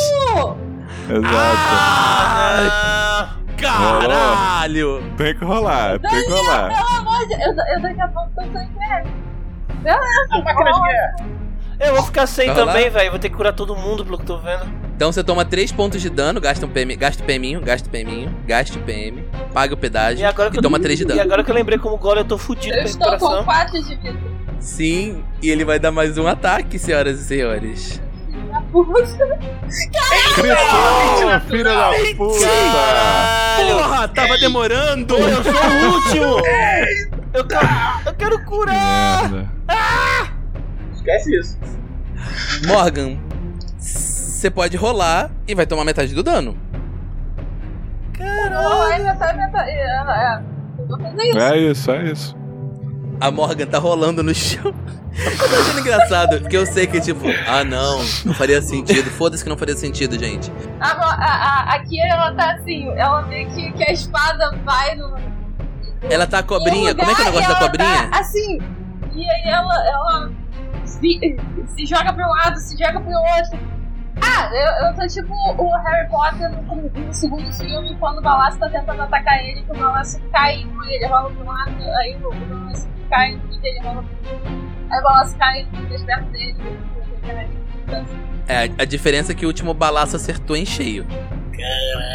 Exato. Ah, caralho! Tem que rolar, tem que rolar. Pelo amor de Deus, eu, eu daqui a pouco tô sem crédito. A máquina de guerra. Eu vou ficar sem Vai também, velho. Vou ter que curar todo mundo pelo que tô vendo. Então você toma 3 pontos de dano, gasta um PM, gasta o PMinho, gasta o PMinho, gasta o PM, paga o pedágio E agora que e eu, toma 3 de E dano. agora que eu lembrei como gole, eu tô fudido Eu com estou com recuperação. 4 de vida. Sim, e ele vai dar mais um ataque, senhoras e senhores. Gritou, filho da puta! Caralho! Porra, tava demorando! Eu sou o último! Eu quero, eu quero curar! Merda. Esquece isso. Morgan, você pode rolar e vai tomar metade do dano. Tá. É, é. É isso, é isso. A Morgan tá rolando no chão. Eu tô achando engraçado, porque eu sei que, tipo, ah não, não faria sentido. Foda-se que não faria sentido, gente. A, a, a, aqui ela tá assim, ela vê que, que a espada vai no. Ela tá a cobrinha. um Como é que é o lugar negócio da ela cobrinha? Tá, assim. E aí ela, ela se, se joga pra um lado, se joga pro outro. Ah, eu, eu tô tipo o Harry Potter no, no segundo filme, quando o Balaço tá tentando atacar ele, que o Balaço cai um, ele rola um lado, aí o Balaço cai em ele rola pro outro. Aí o Balaço cai no perto dele, assim, É, a diferença é que o último balaço acertou em cheio.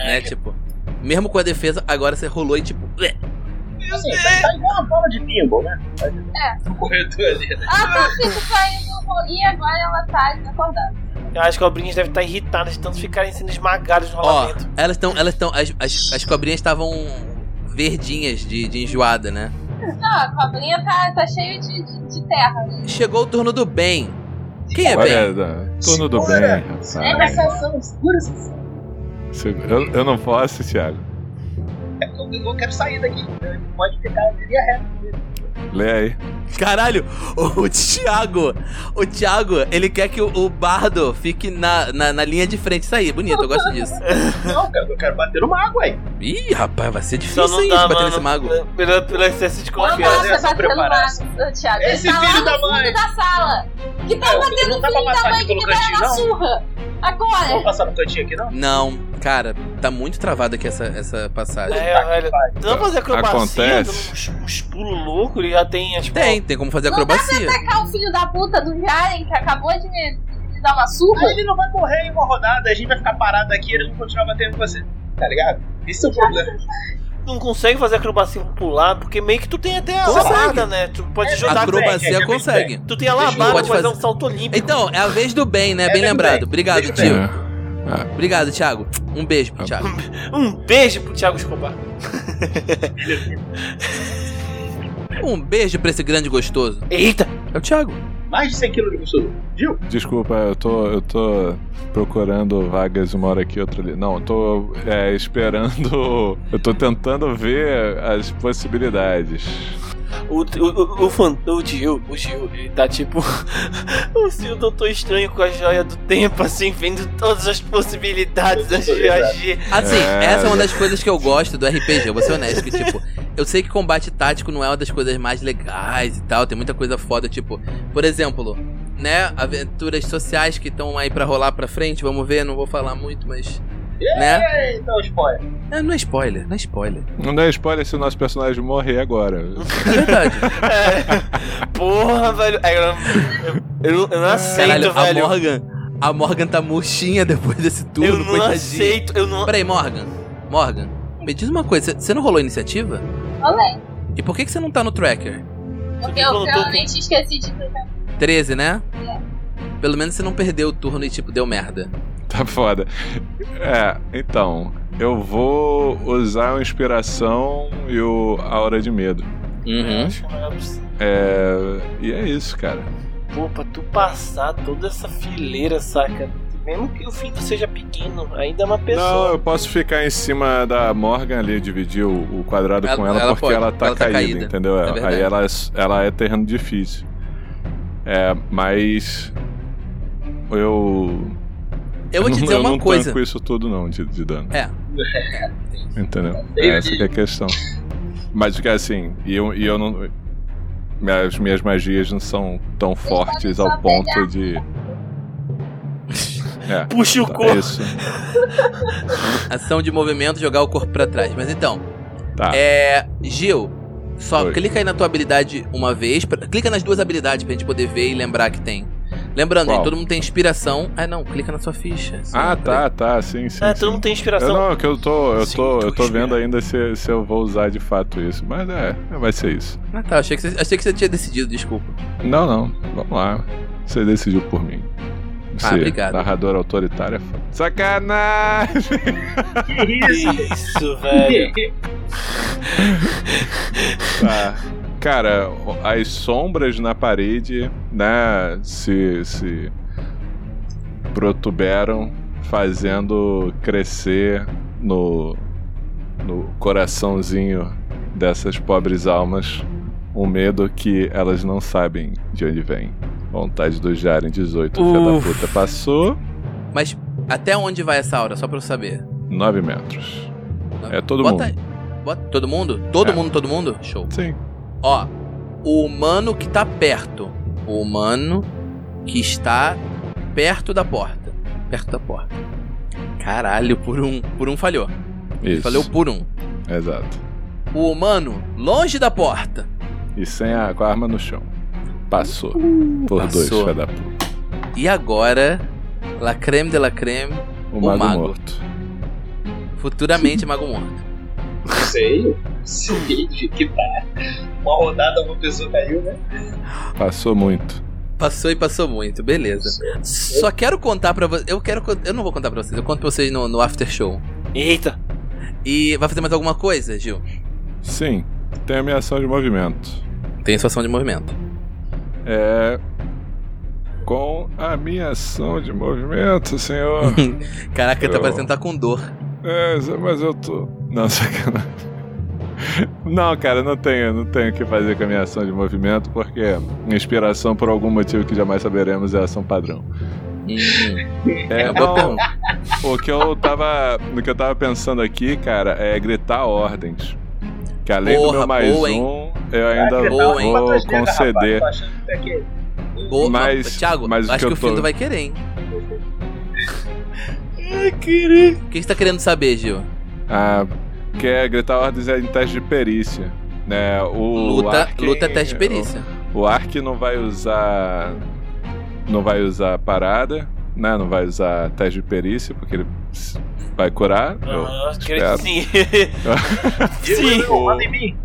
Né, tipo. Mesmo com a defesa, agora você rolou e tipo. ué. Assim, tá, tá igual uma bola de pinball, né? É. No corredor ali, né? Ah, tá, fica caindo e agora ela tá desacordada. Eu acho que as cobrinhas devem estar irritadas de tanto ficarem sendo esmagadas no Ó, rolamento. elas estão. Elas estão. As, as, as cobrinhas estavam verdinhas de, de enjoada, né? Não, a cobrinha tá, tá cheia de, de, de terra. Né? Chegou o turno do bem. Quem é bem? Olha, da- turno do bem, rapaz. Segura essa ação, ação. Se- Eu, eu não posso, Thiago. É porque eu, eu quero sair daqui. Ele pode ficar na linha reta. Lê aí. Caralho, o, Thiago, o Thiago, ele quer que o, o bardo fique na, na, na linha de frente. Isso aí, bonito, eu gosto disso. Não, cara, eu quero bater no mago aí. Ih, rapaz, vai ser difícil hein, dá, bater mano. nesse mago. Pelo, pelo excesso de confiança. bater no preparação. mago, Thiago. Esse tá filho da mãe. da sala. Que tá É, batendo não no filho da mãe que me dá na surra. Agora. Vamos passar no cantinho aqui, não? Não, cara, tá muito travado aqui essa, essa passagem. É, velho. Dá pra fazer acrobacia, Acontece. dando uns, uns pulos loucos, ele já tem as Tem, tem como fazer Não dá acrobacia. Atacar o filho da puta do Jaren que acabou de me, me dar uma surra. Aí ele não vai morrer em uma rodada, a gente vai ficar parado aqui e eles vão continuar batendo você. Tá ligado? Esse é o problema. Não consegue fazer acrobacia pra pular, porque meio que tu tem até a lavada, né? Tu pode jogar Acrobacia bem, é, consegue. Tu tem a Não lavada, pode pode fazer um salto olímpico. Então, é a vez do bem, né? É bem bem lembrado. bem. Obrigado, Bem tio. É. Obrigado, Thiago. Um beijo pro Thiago. Um beijo pro Thiago Escobar. Um beijo pra esse grande gostoso. Eita! É o Thiago. Mais de 100 kg de gostoso. Viu? Desculpa, eu tô, eu tô procurando vagas uma hora aqui, outra ali. Não, eu tô é, esperando. Eu tô tentando ver as possibilidades. O, o, o, o, fan- o Gil, o Gil, ele tá tipo. o Gil Doutor Estranho com a joia do tempo, assim, vendo todas as possibilidades antes de agir. Assim, É, essa é uma já- das coisas que eu gosto do RPG, eu vou ser honesto, que tipo, eu sei que combate tático não é uma das coisas mais legais e tal, tem muita coisa foda, tipo, por exemplo, né, aventuras sociais que estão aí pra rolar pra frente, vamos ver, não vou falar muito, mas né? Eita, o spoiler. É, não é spoiler, não é spoiler. Não dá spoiler se o nosso personagem morrer agora. É verdade. É. Porra, velho. É, Eu, eu, eu, não aceito, Caralho, a velho. Morgan, a Morgan tá murchinha depois desse turno, eu não coitadinha. aceito, eu não. Peraí, Morgan, Morgan, me diz uma coisa, você- não rolou iniciativa? Olé. E por que que você não tá no tracker? Porque eu realmente esqueci de clicar. 13, né? Pelo menos você não perdeu o turno e tipo, deu merda. Tá foda. É, então. Eu vou usar a inspiração e o a hora de medo. Uhum. Acho que não é. É. E é isso, cara. Pô, pra tu passar toda essa fileira, saca? Mesmo que o fim seja pequeno, ainda é uma Não, pessoa. eu posso ficar em cima da Morgan ali, dividir o, o quadrado Ela- com ela, ela porque pode, ela tá ela tá caída, caída. entendeu? É. Aí ela, ela é terreno difícil. É, mas. Eu. Eu vou te dizer eu uma não coisa. isso tudo, não, de, de dano. É. Entendeu? É essa que é a questão. Mas que assim, e eu, e eu não. Minhas, minhas magias não são tão fortes ao ponto de. É, Puxa o é corpo. isso. Ação de movimento, jogar o corpo pra trás. Mas então, Tá. é. Gil, só Oi. clica aí na tua habilidade uma vez. pra- clica nas duas habilidades pra gente poder ver e lembrar que tem. Lembrando, Qual? gente, todo mundo tem inspiração. Ah, não, clica na sua ficha. Sim, Ah, tá, tá, sim, sim. É, sim. todo mundo tem Eu inspiração. não, é que eu tô, eu Sim, tô, eu tô vendo ainda se, se eu vou usar de fato isso. Mas é, vai ser isso. Ah, tá. Achei que, você, achei que você tinha decidido, desculpa. Não, não, vamos lá. Você decidiu por mim. Ah, Ser obrigado. narrador autoritário é foda. Sacanagem! Que isso? Isso, velho. Tá. Cara, as sombras na parede, né, se, se protuberam, fazendo crescer no, no coraçãozinho dessas pobres almas um medo que elas não sabem de onde vem. Vontade do Jaren 18, filha da Uf. puta, passou Mas até onde vai essa aura? Só pra eu saber. 9 metros. É todo Bota mundo. Bota, todo mundo? Todo É. mundo, todo mundo? Show. Sim. Ó, o humano que tá perto. O humano que está perto da porta. Perto da porta. Caralho, por um, por um falhou. Ele Isso. falhou por um. Exato. O humano longe da porta. E sem a, com a arma no chão. Passou. Por dois, passou. filha da puta. E agora, la creme de la creme, O, O mago, mago. morto. futuramente Mago Morto. Sei. Sei de que tá. Uma rodada, uma pessoa caiu, né? Passou muito. Passou e passou muito, beleza. Só quero contar pra vocês. Eu quero. Eu não vou contar pra vocês, eu conto pra vocês no, no after show. Eita. E vai fazer mais alguma coisa, Gil? Sim, tem a minha ação de movimento. Tem sua ação de movimento. É. Com a minha ação de movimento, senhor. Caraca, tá Eu- parecendo que tá com dor. é, mas eu tô. Não, sacanagem. Não, cara, não tenho, não tenho o que fazer com a minha ação de movimento, porque inspiração, por algum motivo que jamais saberemos, é ação padrão. É, é pergunta. o que eu tava. No que eu tava pensando aqui, cara, é gritar ordens. Que além do Porra, meu mais boa, um, eu ainda Vai, boa, hein? vou Rapaz, conceder. tô aqui- Boa, Mas- Thiago, mas acho que que, o tô- Findo vai querer, hein? Ai, querido. O que você tá querendo saber, Gil? Ah, que é gritar ordens é em teste de perícia. Né, o Luta, Arken- luta é teste de perícia. O, o Ark não vai usar. Não vai usar parada, né? Não vai usar teste de perícia, porque ele vai curar. eu Ah, espero. acredito sim. Sim. Manda em mim.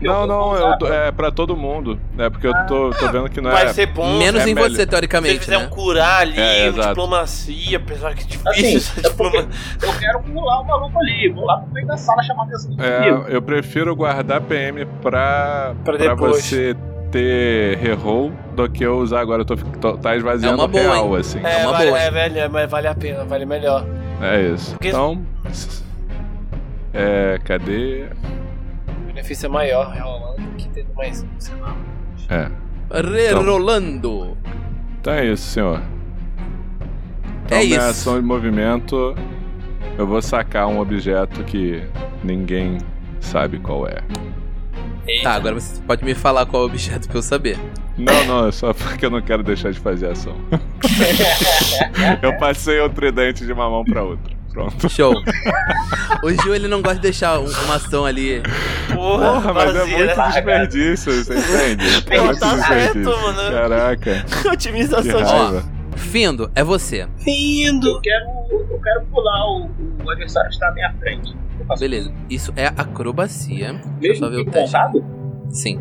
Não, eu não, eu é pra todo mundo. É porque eu tô, tô vendo que não Vai é. ser bom. Menos é em melhor. você, Se eles teoricamente, fizeram né? um curar ali, É, diplomacia, apesar que é difícil Assim, essa é porque diplomacia. eu quero pular o maluco ali. Vou lá pro meio da sala chamar a atenção do É, eu prefiro guardar PM pra, Pra pra você ter reroll do que eu usar agora. Eu tô, tô- tá esvaziando É uma boa, real, assim. É, uma vale, boa, é, hein? velho, é, mas vale a pena, vale melhor. É isso. Porque- Então. É, cadê? O benefício é maior, realmente, que tendo mais, sei lá. É. Rerolando. Então é isso, senhor. Então, É minha isso. ação de movimento, eu vou sacar um objeto que ninguém sabe qual é. Tá, agora você pode me falar qual é o objeto pra eu saber. Não, não, é só porque eu não quero deixar de fazer ação. eu passei o tridente de uma mão pra outra. Pronto. Show. o Gil, ele não gosta de deixar um- uma ação ali. Porra, Porra, mas é vazia, muito né? desperdício, você entende? É muito tá certo, desperdício. mano. Caraca, que Otimização de raiva. Findo, é você. Findo. Eu quero, eu quero pular o, o adversário que está à minha frente. Eu faço Beleza. Isso é acrobacia. Deixa eu só Mesmo ver que o teste. montado? Sim.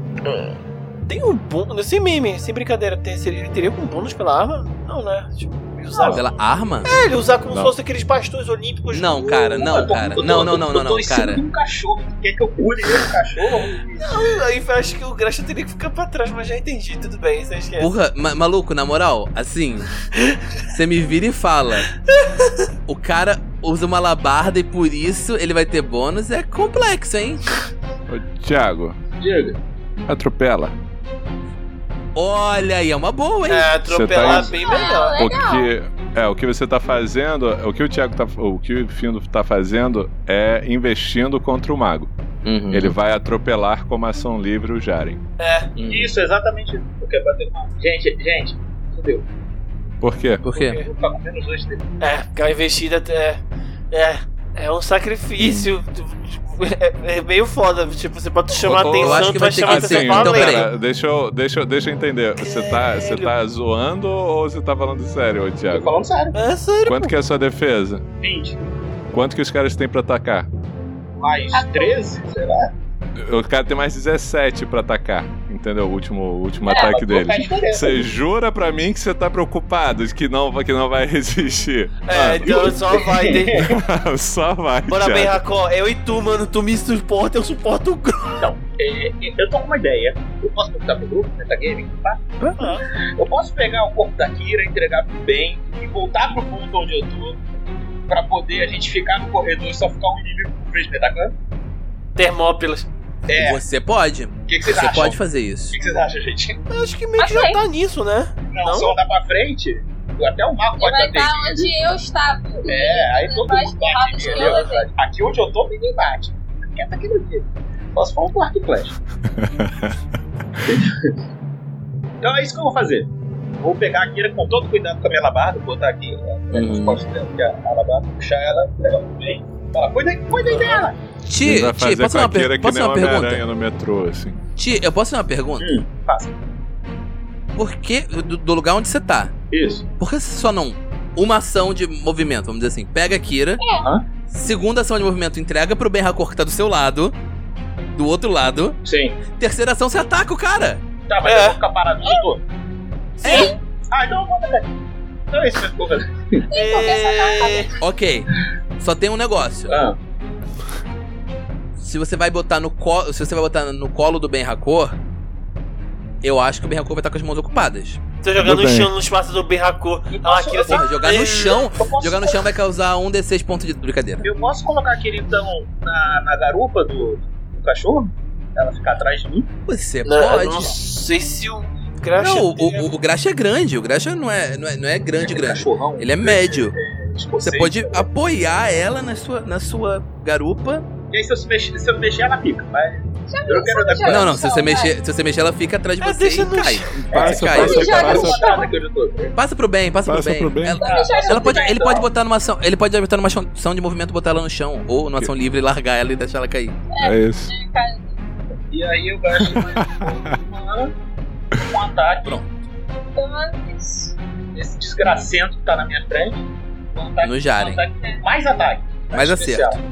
Tem um bônus, sem meme, sem brincadeira, tem, seria, ele teria algum bônus pela arma? Não, né? Tipo, usar, Pela arma? é, ele usar como Não. se fosse aqueles pastores olímpicos. Não, cara, não, cara. Não, não, não, não, não, cara. um cachorro. Quer que eu pule esse cachorro? Não, aí eu acho que o Graxa teria que ficar pra trás, mas já entendi, tudo bem, você esquece. Porra, ma- maluco, na moral, assim, você me vira e fala. O cara usa uma labarda e por isso ele vai ter bônus, é complexo, hein? Ô, Thiago, Diga. atropela. Olha aí, é uma boa, hein? É, atropelar Você tá bem melhor. Legal. O que, é, o que você tá fazendo, o que o Thiago tá, o que o Findo tá fazendo é investindo contra o mago. Uhum. Ele vai atropelar como ação livre o Jaren. É, Uhum. Isso, exatamente isso. Quero bater. Gente, gente, fudeu. Por quê? Por quê? Eu vou ficar com menos dois dele. é, porque a investida é. É. É um sacrifício. É, é meio foda. Tipo, você pode chamar Eu atenção, acho que tu vai chamar atenção pra então. Cara, deixa eu, deixa, eu- deixa eu entender. Você tá, você tá zoando ou você tá falando sério, ô Tô Thiago? falando sério. É sério. Quanto que é a sua defesa? 20. Quanto que os caras têm pra atacar? Mais 13, sei lá. O cara tem mais 17 pra atacar. Entendeu? O último, o último É, ataque dele. Você jura pra mim que você tá preocupado de que não, que não vai resistir? É, então só vai. Ah, Só vai. Bora bem. Racó. Eu e tu, mano, tu me suporta, eu suporto o grupo. Então, eu tô com uma ideia. Eu posso perguntar pro grupo, metagaming, tá? Eu posso pegar o corpo da Kira, entregar pro Ben e voltar pro ponto onde eu tô pra poder a gente ficar no corredor e só ficar um inimigo por vez? Termópilas. É, Você pode. o que, que vocês Você acham? pode fazer O isso. que, que vocês acham, gente? Eu acho que meio que já tá nisso, né? Não, Não? se eu andar pra frente, até o Marco pode vai bater estar em mim. onde eu estava. É, aí todo vai mundo bate colegas. ali, ó. Aqui onde eu tô, ninguém bate. Quem tá aqui no quê? Só se for um arco e flecha. então é isso que eu vou fazer. Vou pegar a Kira com todo cuidado com a minha alabarda, botar aqui né, nas Uhum. costas dela, que é a alabarda, puxar ela, pegar pro bem. Fala, cuida, cuida dela! Ti, Ti, posso fazer uma, per posso uma pergunta? No metrô, assim. Ti, eu posso fazer uma pergunta? Hum, faça. Por que, do, do lugar onde você tá, Isso. por que você só não. Uma ação de movimento, vamos dizer assim. Pega a Kira. Hã? Segunda ação de movimento, entrega pro Ben Hakor que tá do seu lado. Do outro lado. Sim. Terceira ação, você ataca o cara. Tá, mas É. eu vou ficar parado eu tô. É. Ah, então eu vou fazer. Então é isso eu vou fazer. É... Ok. Só tem um negócio. Ah, Se você vai botar no colo. Se você vai botar no colo do Ben Hakor, eu acho que o Ben Hakor vai estar com as mãos ocupadas. Tô jogando no chão no espaço do Berracô. Ah, aqui assim. Jogar no chão. Jogar no chão vai causar um D6 pontos de brincadeira. Eu posso colocar aquele então na, na garupa do, do cachorro? Ela ficar atrás de mim? Você Não, eu pode. não sei se o Crash. Não, o, o, o Graxa é grande. O Graxa não é, não é, não é grande, grande. Cachorrão. Ele é médio. Escocês. Você pode apoiar ela na sua, na sua garupa. E aí, se eu, se mexer, se eu mexer, ela pica. Mas Já eu não quero dar. Não, não, se você vai. mexer, se você mexer, ela fica atrás de Ah, você deixa e no cai. Passa, cai. passa, passa. que. Passa pro bem, passa, Passa pro bem. pro bem. Ela, ela pode, bem, ele então. pode botar numa ação, ele pode botar numa ação de movimento, botar ela no chão ou numa ação livre, largar ela e deixar ela cair. É isso. E aí eu gasto mais um ataque. Pronto. Então, isso. Esse desgracento que tá na minha frente. Ataque, No Jaren. ataque- mais ataque. Mais especial. acerto.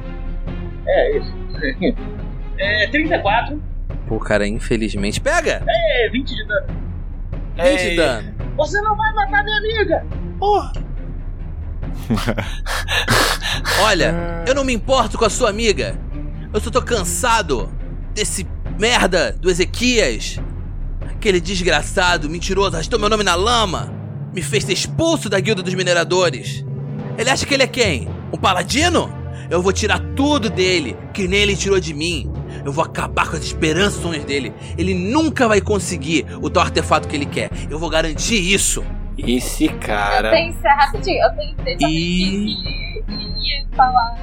É isso. É 34. Pô, cara, infelizmente. Pega! É 20 de dano. 20 de Ei. dano. Você não vai matar minha amiga! Porra. Olha, eu não me importo com a sua amiga. Eu só tô cansado desse merda do Ezequias. Aquele desgraçado, mentiroso, arrastou meu nome na lama. Me fez ser expulso da guilda dos mineradores. Ele acha que ele é quem? Um paladino? Eu vou tirar tudo dele, que nem ele tirou de mim. Eu vou acabar com as esperanças dele. Ele nunca vai conseguir o tal artefato que ele quer. Eu vou garantir isso. Esse Eu cara. tenho que ser rapidinho. Eu tenho que ter E- e falar.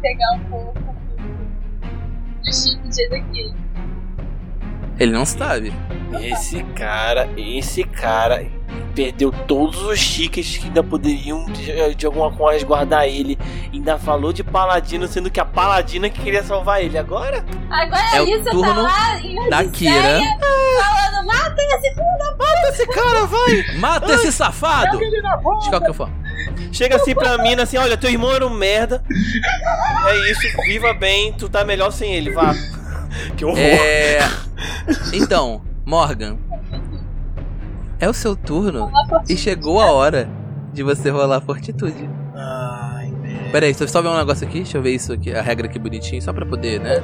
Pegar um pouco do chip de Ezequiel. Ele não sabe. Esse cara. Esse cara. Perdeu todos os chiques que ainda poderiam de, de alguma forma resguardar ele. Ainda falou de paladino, sendo que a paladina que queria salvar ele. Agora? Agora É a o Alissa turno tá lá em Da Kira. falando, mata esse filho da puta. Esse cara vai! Mata esse safado! De qualquer forma. Chega assim pra mina assim: olha, teu irmão era um merda. É isso, viva bem, tu tá melhor sem ele, vá. Que horror. É. Então, Morgan. É o seu turno e chegou a hora de você rolar fortitude. Ai, Pera aí, deixa eu só ver um negócio aqui. Deixa eu ver isso aqui, a regra aqui bonitinho, só pra poder, né?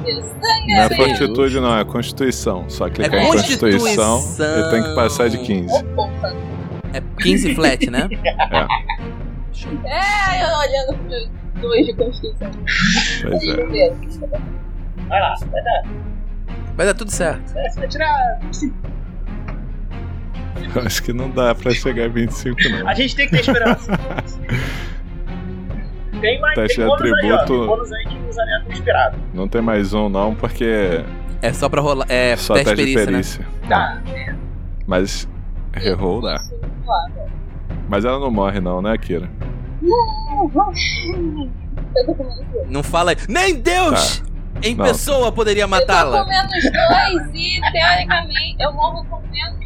Não é fortitude, não, é constituição. Só clicar É em constituição Constituição. e tem que passar de 15. É 15 flat, né? É, eu olhando pro dois de Constituição. Pois é. Vai lá, vai dar. Vai dar tudo certo. É, você vai tirar. acho que não dá pra chegar a 25, não. A gente tem que ter esperança. Tem mais Teste tem de bônus aí, ó. atributo. Tem bônus aí de usamento inspirado. Não tem mais um, não, porque É só pra rolar. É, só teste teste de perícia, né? Tá. Mas reroll dá. Mas ela não morre, não, né, Kira? Eu tô com menos dois. Não fala. Nem Deus! Em Não. pessoa poderia Eu tô com matá-la. menos dois e, teoricamente, eu morro com menos.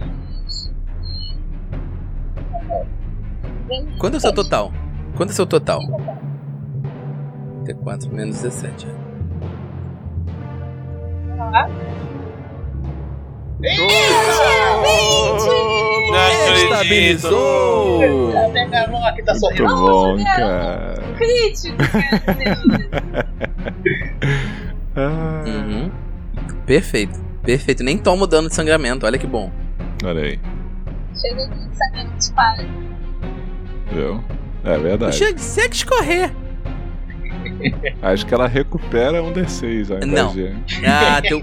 Quanto é o seu total? Quanto é o seu total? T4 menos 17. Não acredito. Estabilizou! Até mão aqui tá Muito sorrindo. bom, Deus. cara. Crítico, cara. Ah, Uhum. Perfeito. Perfeito. Nem tomo dano de sangramento. Olha que bom. Olha aí, Chega de saber que dispara. Viu? É verdade. Chega, segue escorrer. Acho que ela recupera um D6 ao invés Não. de... Ah, teu.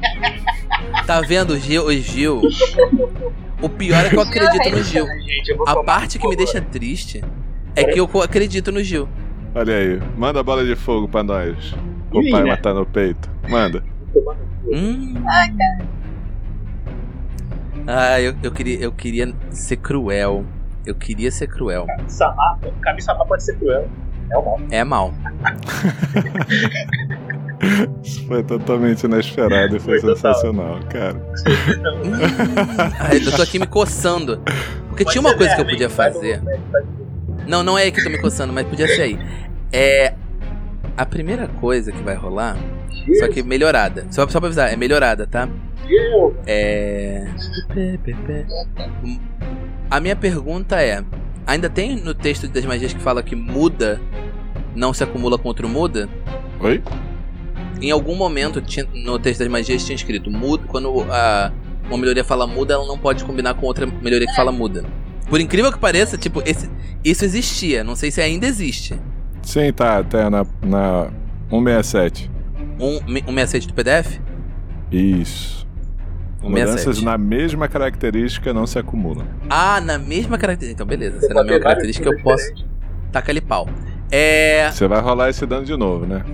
Tá vendo o Gil? O Gil. O pior é que eu acredito no Gil. Gente, eu vou A parte que me deixa triste é que eu acredito no Gil. Olha aí, manda a bola de fogo pra nós. O pai né? matar no peito. Manda. Hum. Ah, eu, eu, queria, eu queria ser cruel. Eu queria ser cruel. Kami-sama pode ser cruel. É o mal. É mal. Isso foi totalmente inesperado e foi, Foi total. sensacional, cara. Hum. Ai, eu tô aqui me coçando. Porque tinha uma coisa que eu podia fazer. Não, não é aí que eu tô me coçando, mas podia ser aí. É. A primeira coisa que vai rolar. Só que melhorada. Só, só pra avisar, é melhorada, tá? É. A minha pergunta é: ainda tem no texto das magias que fala que muda não se acumula contra o muda? Oi? Em algum momento tinha- no texto das magias tinha escrito muda. Quando a, uma melhoria fala muda, ela não pode combinar com outra melhoria que fala muda. Por incrível que pareça, tipo, esse, isso existia. Não sei se ainda existe. Sim, tá, até na, na 167. Um, um 67 do PDF? Isso. 67. Mudanças na mesma característica não se acumulam. Ah, na mesma característica. Então, beleza. Se é na mesma característica, eu posso. Taca ali pau. É. Você vai rolar esse dano de novo, né?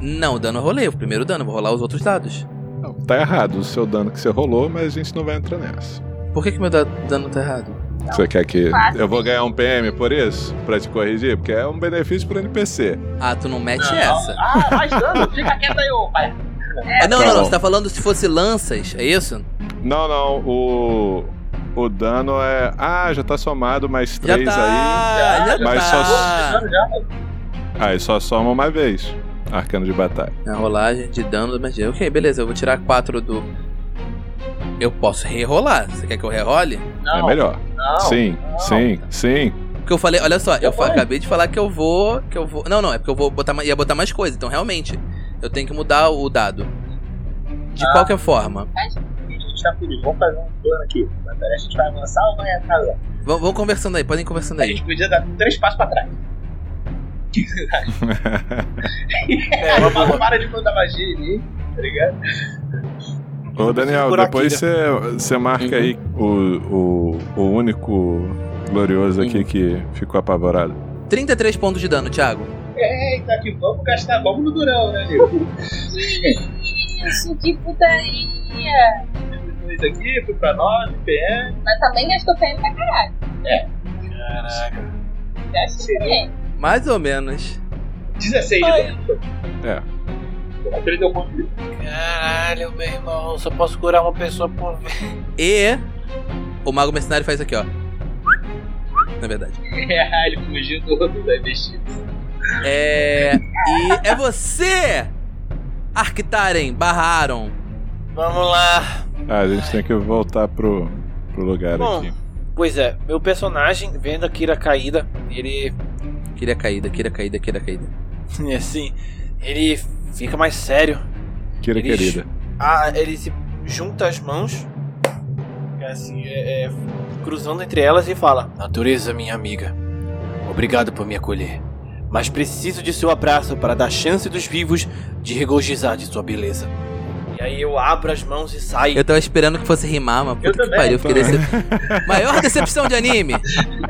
Não, dano eu rolei. O primeiro dano, vou rolar os outros dados. Não, tá errado o seu dano que você rolou, mas a gente não vai entrar nessa. Por que, que meu da- dano tá errado? Você quer que eu vou ganhar um PM por isso? Pra te corrigir? Porque é um benefício pro NPC. Ah, tu não mete Não. essa. Ah, mais dano. Fica quieto aí, ô pai. Ah, não, tá não, não. bom. Você tá falando se fosse lanças, é isso? Não, não. O, o dano é. Ah, já tá somado mais Já 3 tá, aí. já mas tá. só-. Aí só soma uma vez. Arcano de batalha. A rolagem de dano da magia. Ok, beleza, eu vou tirar 4 do. Eu posso rerolar. Você quer que eu rerole? Não. é melhor. Não. sim, não. sim, sim. Porque eu falei, olha só, eu foi. acabei de falar que eu vou. Que eu vou. Não, não, é porque eu vou botar ia botar mais coisa. Então, realmente, eu tenho que mudar o dado. De Ah. qualquer forma. A gente tá isso. Vamos fazer um plano aqui. Mas A gente vai avançar ou vai atrasar? Vamos, vamos conversando aí, podem ir conversando A aí. gente podia dar três passos pra trás. É, uma boa. Para de mandar magia em mim, tá ligado? Ô, Daniel, depois né? você você marca Uhum. aí o, o, o único glorioso aqui Uhum. que ficou apavorado. 33 pontos de dano, Thiago. Eita, que vamos gastar. Vamos no durão, né, amigo? Isso, que putaria! Dois aqui, fui pra 9, PM. Mas também gastou PM pra caralho. Caraca. Gastou? PM. Mais ou menos. 16 de Ai. dano. É. Ele deu ponto de Caralho, meu irmão. Só posso curar uma pessoa por vez. E. O Mago Mercenário faz isso aqui, ó. Na verdade. É, ele fugiu do, do da investida. É. E é você! Arctaren, barraram. Vamos lá. Ah, a gente tem que voltar pro, pro lugar Bom. aqui. Pois é, meu personagem, vendo a Kira caída, ele. Queria caída, queria caída, queria caída. Assim. Ele fica mais sério. Kira Eles- querida. Ah, ele se junta as mãos. é Assim, é, é, cruzando entre elas e fala: Natureza, minha amiga. Obrigado por me acolher. Mas preciso de seu abraço para dar chance dos vivos de regozijar de sua beleza. E aí eu abro as mãos e saio. Eu tava esperando que fosse rimar, mas Eu puta que também, pariu, eu fiquei decep... Maior decepção de anime!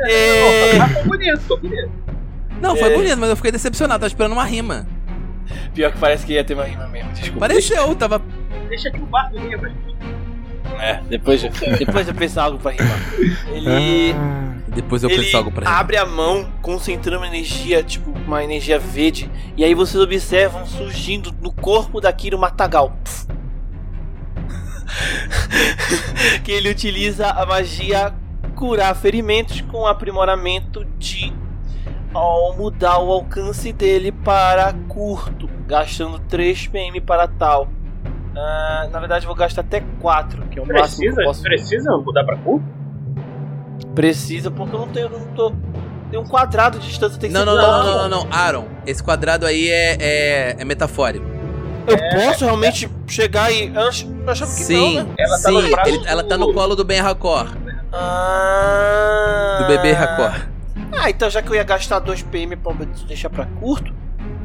É. Ah, bonito, ficou bonito. Não, foi É. bonito, mas eu fiquei decepcionado, tava esperando uma rima. Pior que parece que ia ter uma rima mesmo, desculpa. Pareceu, tava. Deixa aqui o barco Ribas. É, depois, eu- depois eu penso algo pra rimar. Ele. Depois eu ele penso algo pra rimar. abre a mão, concentrando uma energia, tipo, uma energia verde, e aí vocês observam surgindo no corpo da Kira o Matagal. Que ele utiliza a magia curar ferimentos com aprimoramento de ao mudar o alcance dele para curto, gastando 3 PM para tal. Ah, na verdade, eu vou gastar até 4, que é o máximo que Precisa, eu posso precisa mudar pra cu? Precisa, porque eu não tenho. eu não tô. Tem um quadrado de distância, tem que Não, ser não, não, não, não, não, Aaron, esse quadrado aí é, é, é metafórico. Eu posso realmente chegar e. Eu ach- eu achava que Sim, não, né? Ela tá sim, no braço ele- ela tá no do- colo do Ben Hakor, Ah. do bebê Hakor. Ah, então já que eu ia gastar 2 PM pra deixar pra curto,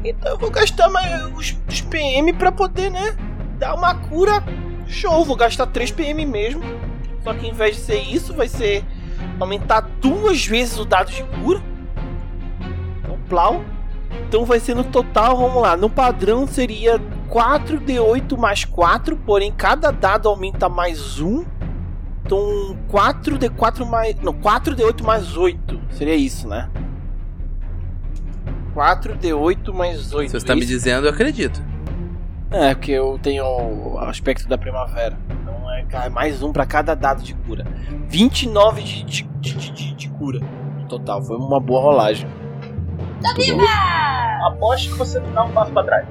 então eu vou gastar mais os, os PM pra poder, né? Dar uma cura. Show, vou gastar 3 PM mesmo. Só que em vez de ser isso, vai ser aumentar duas vezes o dado de cura. Então, plau. Então vai ser no total, vamos lá. No padrão seria 4d8 mais 4, porém cada dado aumenta mais 1. Então 4d4 mais. Não, 4d8 mais 8. Seria isso, né? 4d8 mais 8. Se você tá me dizendo, eu acredito. É, porque eu tenho o aspecto da primavera. Então é ca- mais um pra cada dado de cura. 29 de, de, de, de, de- cura no total. Foi uma boa rolagem. muito bom. Aposto que você não dá um passo pra trás.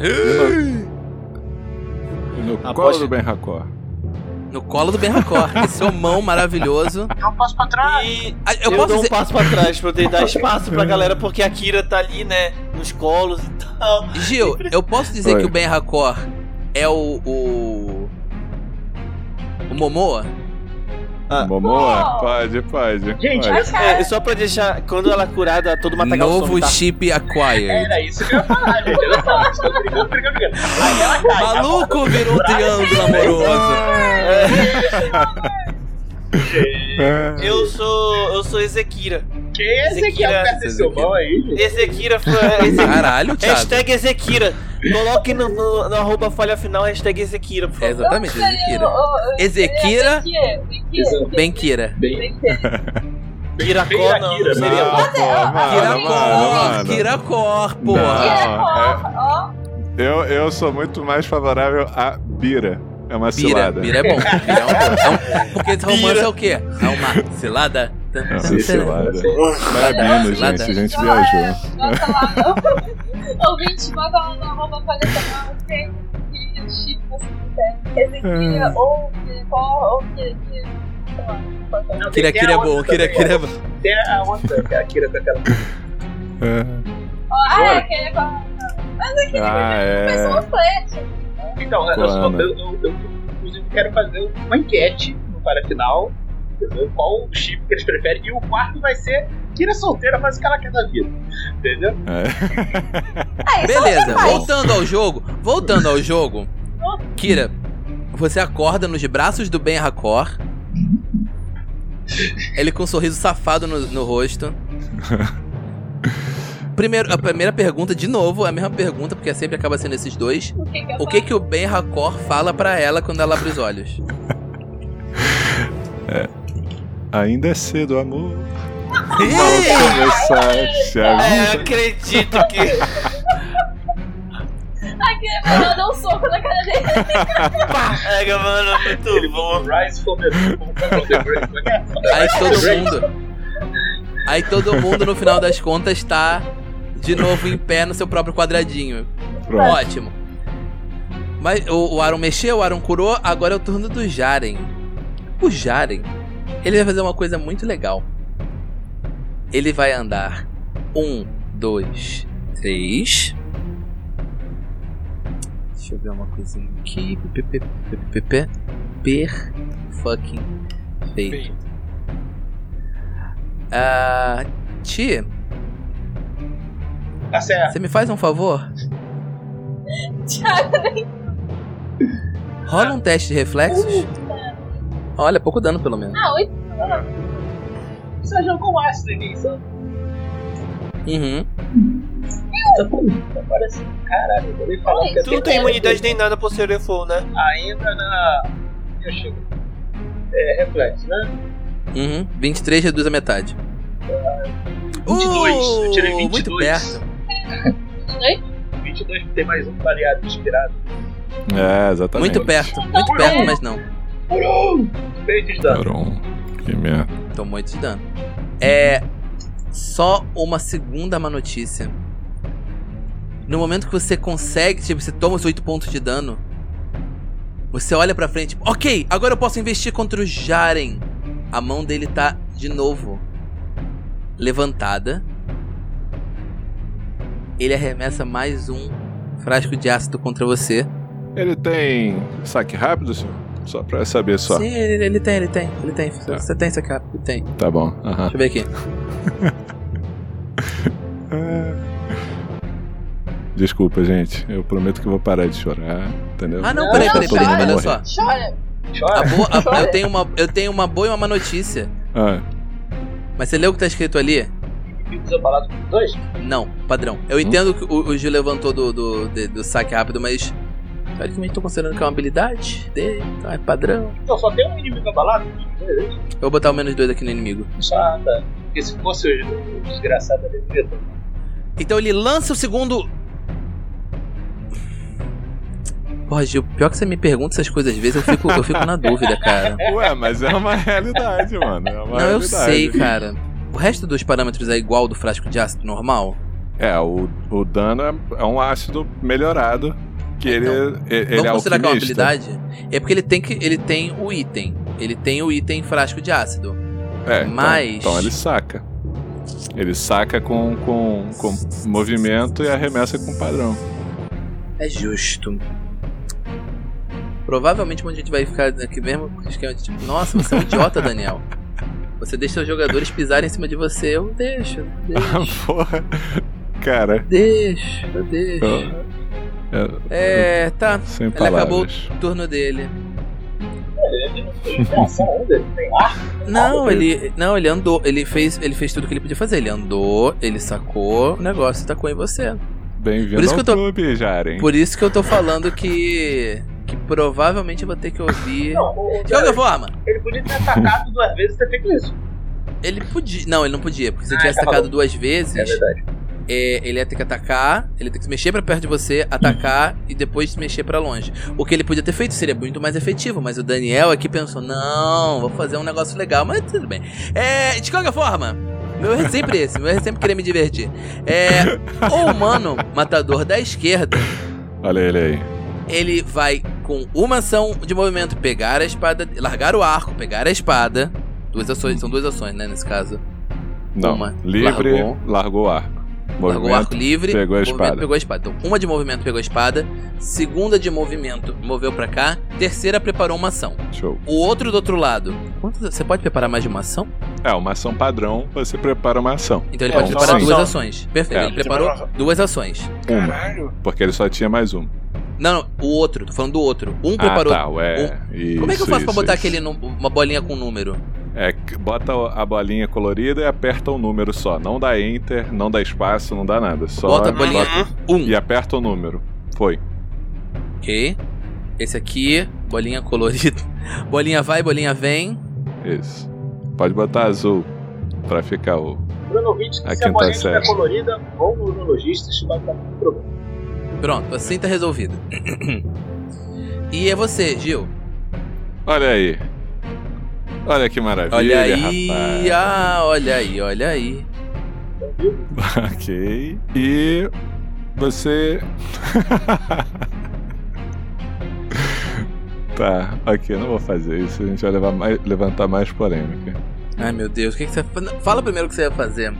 E no Aposto- colo do Ben Hakor. No colo do esse seu mão maravilhoso. Dá um passo pra trás. E eu, Eu posso dou dizer. um passo pra trás pra poder dar espaço pra galera, porque a Kira tá ali, né? Nos colos e tal. Gil, eu posso dizer Oi. que o Ben Hakor é o. o. O Momoa? Ah. Momoa? Pode, pode. Gente, pode. essa- É, só pra deixar, quando ela é curada, todo mundo atacar o Novo tá? chip acquired. Era isso que eu ia falar, gente. Olha só, eles estão brigando, brigando, brigando. Aí ela cai. Maluco virou um triângulo amoroso. É. Eu sou. Eu sou Ezequira. Que esse aqui Ezequiel. aperta seu mão aí, gente? Ezequira foi. Ezequira. Caralho, Thiago. Hashtag Ezequira. Coloque no, no, no arroba falha final, hashtag Ezequira, por É favor. exatamente, Ezequira. Ezequira. Benquira. Bem, Kiracó não. Kira, seria Não, bom. Kiracor. Kiracor, porra. Não, Eu, eu sou muito mais favorável a Bira. É uma Bira, cilada. bira é bom. Bira é um bom. É um- porque esse romance é o quê? É uma cilada? Não é Bino, Cilada. gente. A gente viajou. Bota lá no... Ouvinte, bota lá no arroba colecional quem que chip você quiser. Ou que qual ou que... sei lá, é o. Kira Kira é bom, Kira Kira é bom. Tem a outra, que é a Kira com aquela. É. Ah, é, que é qual... Mas aqui Ah, faz é. Então, eu, só- Quando? eu, eu, eu, inclusive quero fazer uma enquete no para final. Entendeu? Qual o chip que eles preferem? E o quarto vai ser Kira solteira, faz o que ela quer da vida. Entendeu? É. Ah, isso Beleza, voltando ao jogo. Voltando ao jogo. Kira, você acorda nos braços do Ben Hakor. Ele com um sorriso safado no, no rosto. Primeiro, a primeira pergunta, de novo, é a mesma pergunta, porque sempre acaba sendo esses dois. O que que O que que o Ben Hakor fala pra ela quando ela abre os olhos? Ainda é cedo, amor. Ih! Começar a É, eu acredito que. Aqui, ela deu um soco na cara dele. Pega, mano, muito bom. Rise from the, from the break. Como é que é? Aí todo mundo. Aí todo mundo, no final das contas, tá de novo em pé no seu próprio quadradinho. Pronto. Ótimo. Mas o, o Aaron mexeu, o Aaron curou, agora é o turno do Jaren. O Jaren, ele vai fazer uma coisa muito legal. Ele vai andar um, dois, três. Deixa eu ver uma coisinha aqui. PPP. Per fucking feito. Ah, Ti, Tá certo. você me faz um favor? Rola um teste de reflexos. Olha, pouco dano pelo menos. ah, oito. Você jogou com ácido em mim, sabe? Uhum. Parece. Caralho, eu vou nem falar que Tu não tem imunidade nem nada pro Serefou, né? Ainda na. Eu chego. É, reflexo, né? Uhum. 23 reduz a metade. 22, eu tirei Uh, Muito 22. perto. 22 tem mais um variado inspirado. É, exatamente. Muito perto. Muito perto, mas não. Feito de dano. Caron. Que merda. Tomou 8 de dano. É. Só uma segunda má notícia. No momento que você consegue, tipo, você toma os 8 pontos de dano. Você olha pra frente. Ok, agora eu posso investir contra o Jaren. A mão dele tá de novo levantada. Ele arremessa mais um frasco de ácido contra você. Ele tem saque rápido, senhor? Só pra saber só. Sim, ele, ele tem, ele tem, ele tem. Tá. Você tem isso aqui, ele tem. Tá bom. Aham. Deixa eu ver aqui. Desculpa, gente. Eu prometo que eu vou parar de chorar, entendeu? Ah, não, Não, peraí, peraí, peraí, olha só. Chora. A Chora. boa, a- eu, tenho uma, eu tenho uma boa e uma má notícia. Ah, Mas você leu o que tá escrito ali? Desamparado com dois? Não, padrão. Eu entendo que o, o Gil levantou do, do, de- do saque rápido, mas. Teoricamente tô considerando que é uma habilidade dele, então é padrão. Não, só tem um inimigo abalado. Eu vou botar o menos dois aqui no inimigo. Ah, tá. Porque se fosse o, desgraçado ali, eu ia tomar. Então ele lança o segundo. Porra, Gil, pior que você me pergunta essas coisas às vezes, eu fico, eu fico na dúvida, cara. Ué, mas é uma realidade, mano. É uma Não, eu realidade. sei, cara. O resto dos parâmetros é igual do frasco de ácido normal? É, o, o dano é, é um ácido melhorado. Que ele, Então, ele, ele Vamos é considerar que é uma habilidade? É porque ele tem que. Ele tem o item. Ele tem o item frasco de ácido. É, então- Mas- Então, ele saca. Ele saca com, com, com movimento e arremessa com padrão. É justo. Provavelmente onde a gente vai ficar aqui mesmo, esquema de tipo, nossa, você é um idiota, Daniel. Você deixa os jogadores pisarem em cima de você, eu deixo, deixo, Porra. Cara, deixo, eu deixo. É, É, tá. sem Ele acabou palavras. o turno dele. Ele não ele não tem ar. Não, ele. Não, ele andou. Ele fez, ele fez tudo que ele podia fazer. Ele andou, ele sacou o negócio e tacou em você. Bem-vindo Por isso ao que eu tô- clube, Jaren. Por isso que eu tô falando que. Que provavelmente eu vou ter que ouvir. Não, o- o- De qualquer forma, ele podia ter atacado duas vezes e ter feito isso. ele podia. Não, ele não podia, porque se ele Ah, tivesse tá atacado duas vezes, É verdade. É, ele ia ter que atacar, ele ia ter que se mexer pra perto de você, atacar e depois se mexer pra longe. O que ele podia ter feito seria muito mais efetivo, mas o Daniel aqui pensou: não, vou fazer um negócio legal, mas tudo bem. É, de qualquer forma, meu erro é sempre esse, meu erro é sempre querer me divertir. É, o humano matador da esquerda, Olha ele aí. ele vai com uma ação de movimento pegar a espada, largar o arco, pegar a espada. Duas ações, são duas ações, né, nesse caso. Não, Uma. livre, Largou. largou o arco. Largou o arco livre, pegou a movimento, espada. pegou a espada. Então, uma de movimento pegou a espada, segunda de movimento moveu pra cá, terceira preparou uma ação. Show. O outro do outro lado, você pode preparar mais de uma ação? É, uma ação padrão, você prepara uma ação. Então ele É, pode só preparar duas ação. ações. Perfeito, É. ele preparou duas ações. Uma. Caralho. Porque ele só tinha mais uma. Não, não, o outro, tô falando do outro. Um Ah, preparou. tá, ué. Como é que eu Isso, faço pra isso, botar isso. aquele num- uma bolinha com número? É, bota a bolinha colorida e aperta o número só. Não dá enter, não dá espaço, não dá nada. Só Bota a bolinha. Um. e aperta o número. Foi. Ok. Esse aqui, bolinha colorida. Bolinha vai, bolinha vem. Isso. Pode botar azul pra ficar o. Bruno A se a quinta bolinha série. estiver colorida, vão no urologista, isso vai dar muito problema. Pronto, assim tá resolvido. e é você, Gil. Olha aí. Olha que maravilha, Olha aí, rapaz. ah, olha aí, olha aí. ok. E você. tá, ok, não vou fazer isso. A gente vai levar mais- levantar mais polêmica. Ai meu Deus, o que, que você? Fala primeiro o que você vai fazer.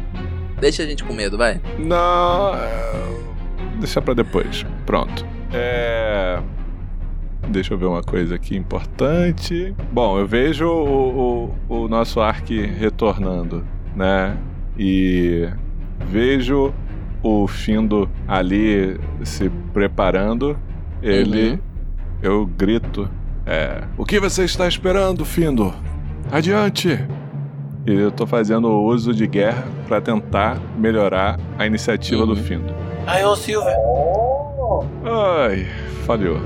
Deixa a gente com medo, vai. Não. é, Deixa pra depois. Pronto. É. Deixa eu ver uma coisa aqui importante. Bom, eu vejo o, o, o nosso Ark retornando, né? E vejo o Findo ali se preparando. Ele. Uhum. Eu grito. É. O que você está esperando, Findo? Adiante! E eu tô fazendo o uso de guerra pra tentar melhorar a iniciativa Uhum. do Findo. Aí, ô Silver. Ai, falhou.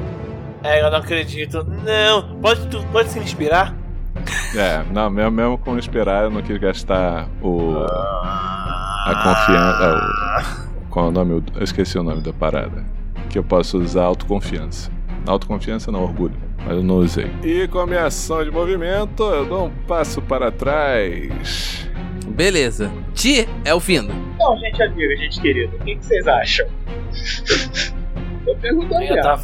É, eu não acredito. Não. Pode, tu pode se inspirar? É, não, mesmo, mesmo com esperar, eu não quis gastar o. a confiança. Qual é o nome? Eu esqueci o nome da parada. Que eu posso usar autoconfiança. Autoconfiança não, orgulho. Mas eu não usei. E com a minha ação de movimento, eu dou um passo para trás. Beleza. Ti é o Findo. Então, gente amiga, gente querida, o que, que vocês acham? Tô perguntando Amiga, já.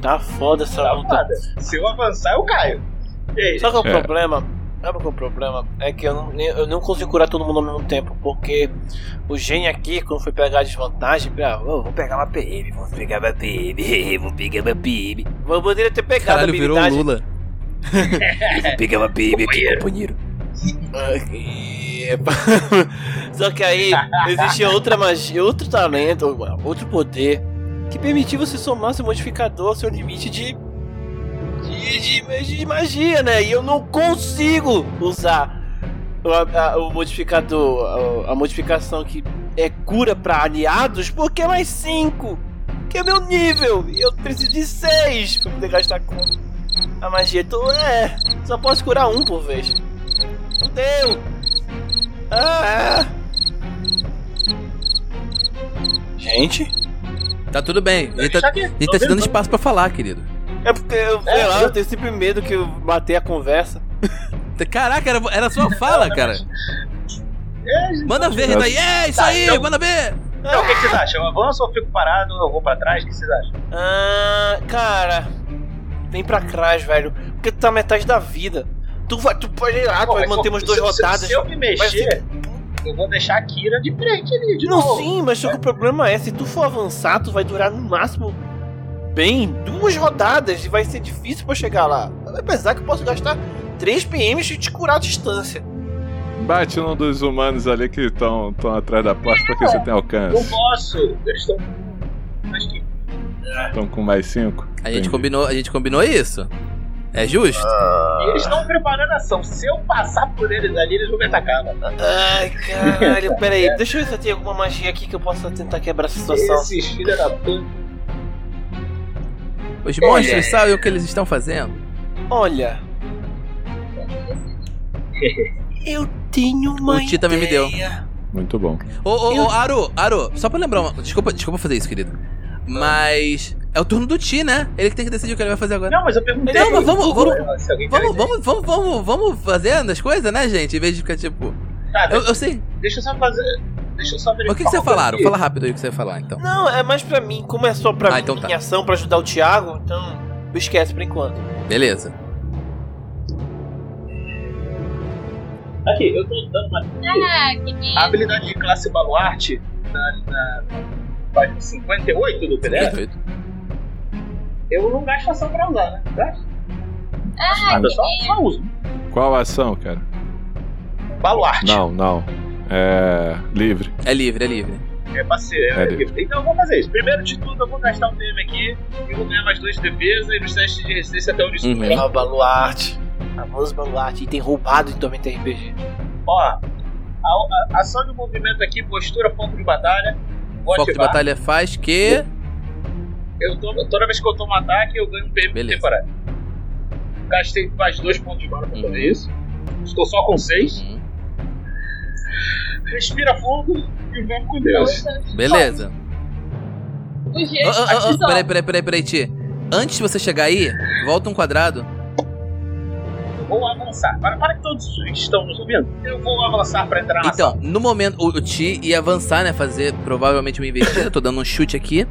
Tá, foda essa Tá luta. foda. Se eu avançar, eu caio. Aí? Sabe qual é o É. problema? Sabe qual é o problema? É que eu não, eu não consigo curar todo mundo ao mesmo tempo, porque o Gen aqui, quando foi pegar a desvantagem, ah, oh, vou pegar uma PM, vou pegar uma PM, vou pegar uma PM. Eu poderia ter pegado Caralho, a virou o habilidade. Lula. Vou pegar uma PM aqui, companheiro. Só que aí existia outra magia, outro talento, outro poder que permitia você somar seu modificador ao seu limite de de, de, de magia, né? E eu não consigo usar o, a- o modificador, a, a modificação que é cura pra aliados, porque é mais 5, que é meu nível, e eu preciso de 6 pra poder gastar com a magia. Então é, só posso curar um por vez. Não deu! Ah! Gente, Tá tudo bem. A gente tá, Deixa aqui. a gente tá te dando espaço pra falar, querido. é porque eu, sei É, lá, eu- eu tenho sempre medo que eu matei a conversa. Caraca, era, era a sua fala, cara. É. Manda ver, aí. É, isso Tá, aí, então- manda ver. Então, o que, que vocês acham? Eu avanço ou fico parado? Eu vou pra trás? O que vocês acham? Ah, cara, vem pra trás, velho. Porque tu tá metade da vida. Tu vai, tu pode ir lá, tu vai manter umas duas rodadas. Se, eu me mexer, eu vou deixar a Kira de frente ali, de Não, novo. sim, mas só que o problema é, se tu for avançar, tu vai durar no máximo bem duas rodadas e vai ser difícil pra eu chegar lá. Apesar que eu posso gastar 3 PMs e te curar a distância. Bate num dos humanos ali que estão atrás da porta pra que você tenha Não alcance. posso. Eles estão. Acho que. Estão com mais cinco. A gente combinou, a gente combinou isso. É justo? E eles estão preparando a ação. Se eu passar por eles ali, eles vão me atacar. mano. Ai, caralho, peraí. Deixa eu ver se eu tenho alguma magia aqui que eu possa tentar quebrar essa situação. Esses filhos da puta. Os monstros sabem o que eles estão fazendo. Olha. Eu tenho uma O Ti também me deu. Muito bom. Ô, ô, ô, Aru, Aru, só pra lembrar uma. Desculpa, desculpa fazer isso, querido. Mas. É o turno do Ti, né? Ele que tem que decidir o que ele vai fazer agora. Não, mas eu perguntei. Não, mas vamos- vamos- Vamos, dizer. vamos, vamos, vamos, vamos fazendo as coisas, né, gente? Em vez de ficar tipo. Tá, Eu, eu sei. deixa eu só fazer. Deixa eu só verificar. Mas o que, que você falaram? Fala rápido aí o que você ia falar, então. Não, é mais pra mim. Como é só pra Ah, mim então tá. em ação pra ajudar o Thiago, então esquece por enquanto. Beleza. Aqui, eu tô dando uma. Ah, que A habilidade de classe baluarte na, na página 58 do PDF, Perfeito. Eu não gasto ação pra usar, né? Gasto? Ah, Eu só, só uso. Qual ação, cara? Baluarte. Não, não. É. Livre. É livre, é livre. É ser. é É livre. Então eu vou fazer isso. Primeiro de tudo, eu vou gastar um DM aqui e vou ganhar mais dois de defesa e nos testes de resistência até onde isso Uhum. for. Ah, baluarte. Famoso baluarte. Item roubado em Tormenta RPG. Ó, a, a- ação de movimento aqui, postura, foco de batalha. Vou Foco de batalha faz que. Eu tô- toda vez que eu tomo ataque, eu ganho um PM Beleza. temporário. Gastei mais dois pontos de bala pra fazer Uhum. isso. Estou só com seis. Hum, Respira fundo e vamos com Deus. Beleza. O jeito. ah, ah, ah, peraí, peraí, peraí, peraí, Ti. Antes de você chegar aí, volta um quadrado. Vou avançar. Para, para que todos estão nos ouvindo. Eu vou avançar para entrar na Então, sala. no momento, o, o Ti ia avançar, né? Fazer provavelmente uma investida. Tô dando um chute aqui.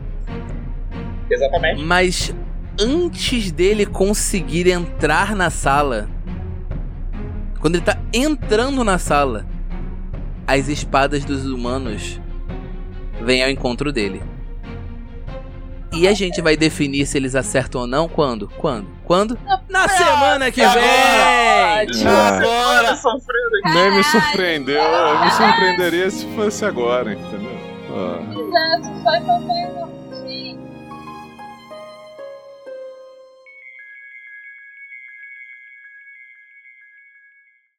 Exatamente. Mas antes dele conseguir entrar na sala, quando ele tá entrando na sala, as espadas dos humanos vêm ao encontro dele. E a gente vai definir se eles acertam ou não quando? Quando? Quando? Na semana que vem! Agora aqui. Nem me surpreendeu. Eu me surpreenderia se fosse agora, entendeu? Ah. Exato, só sofrendo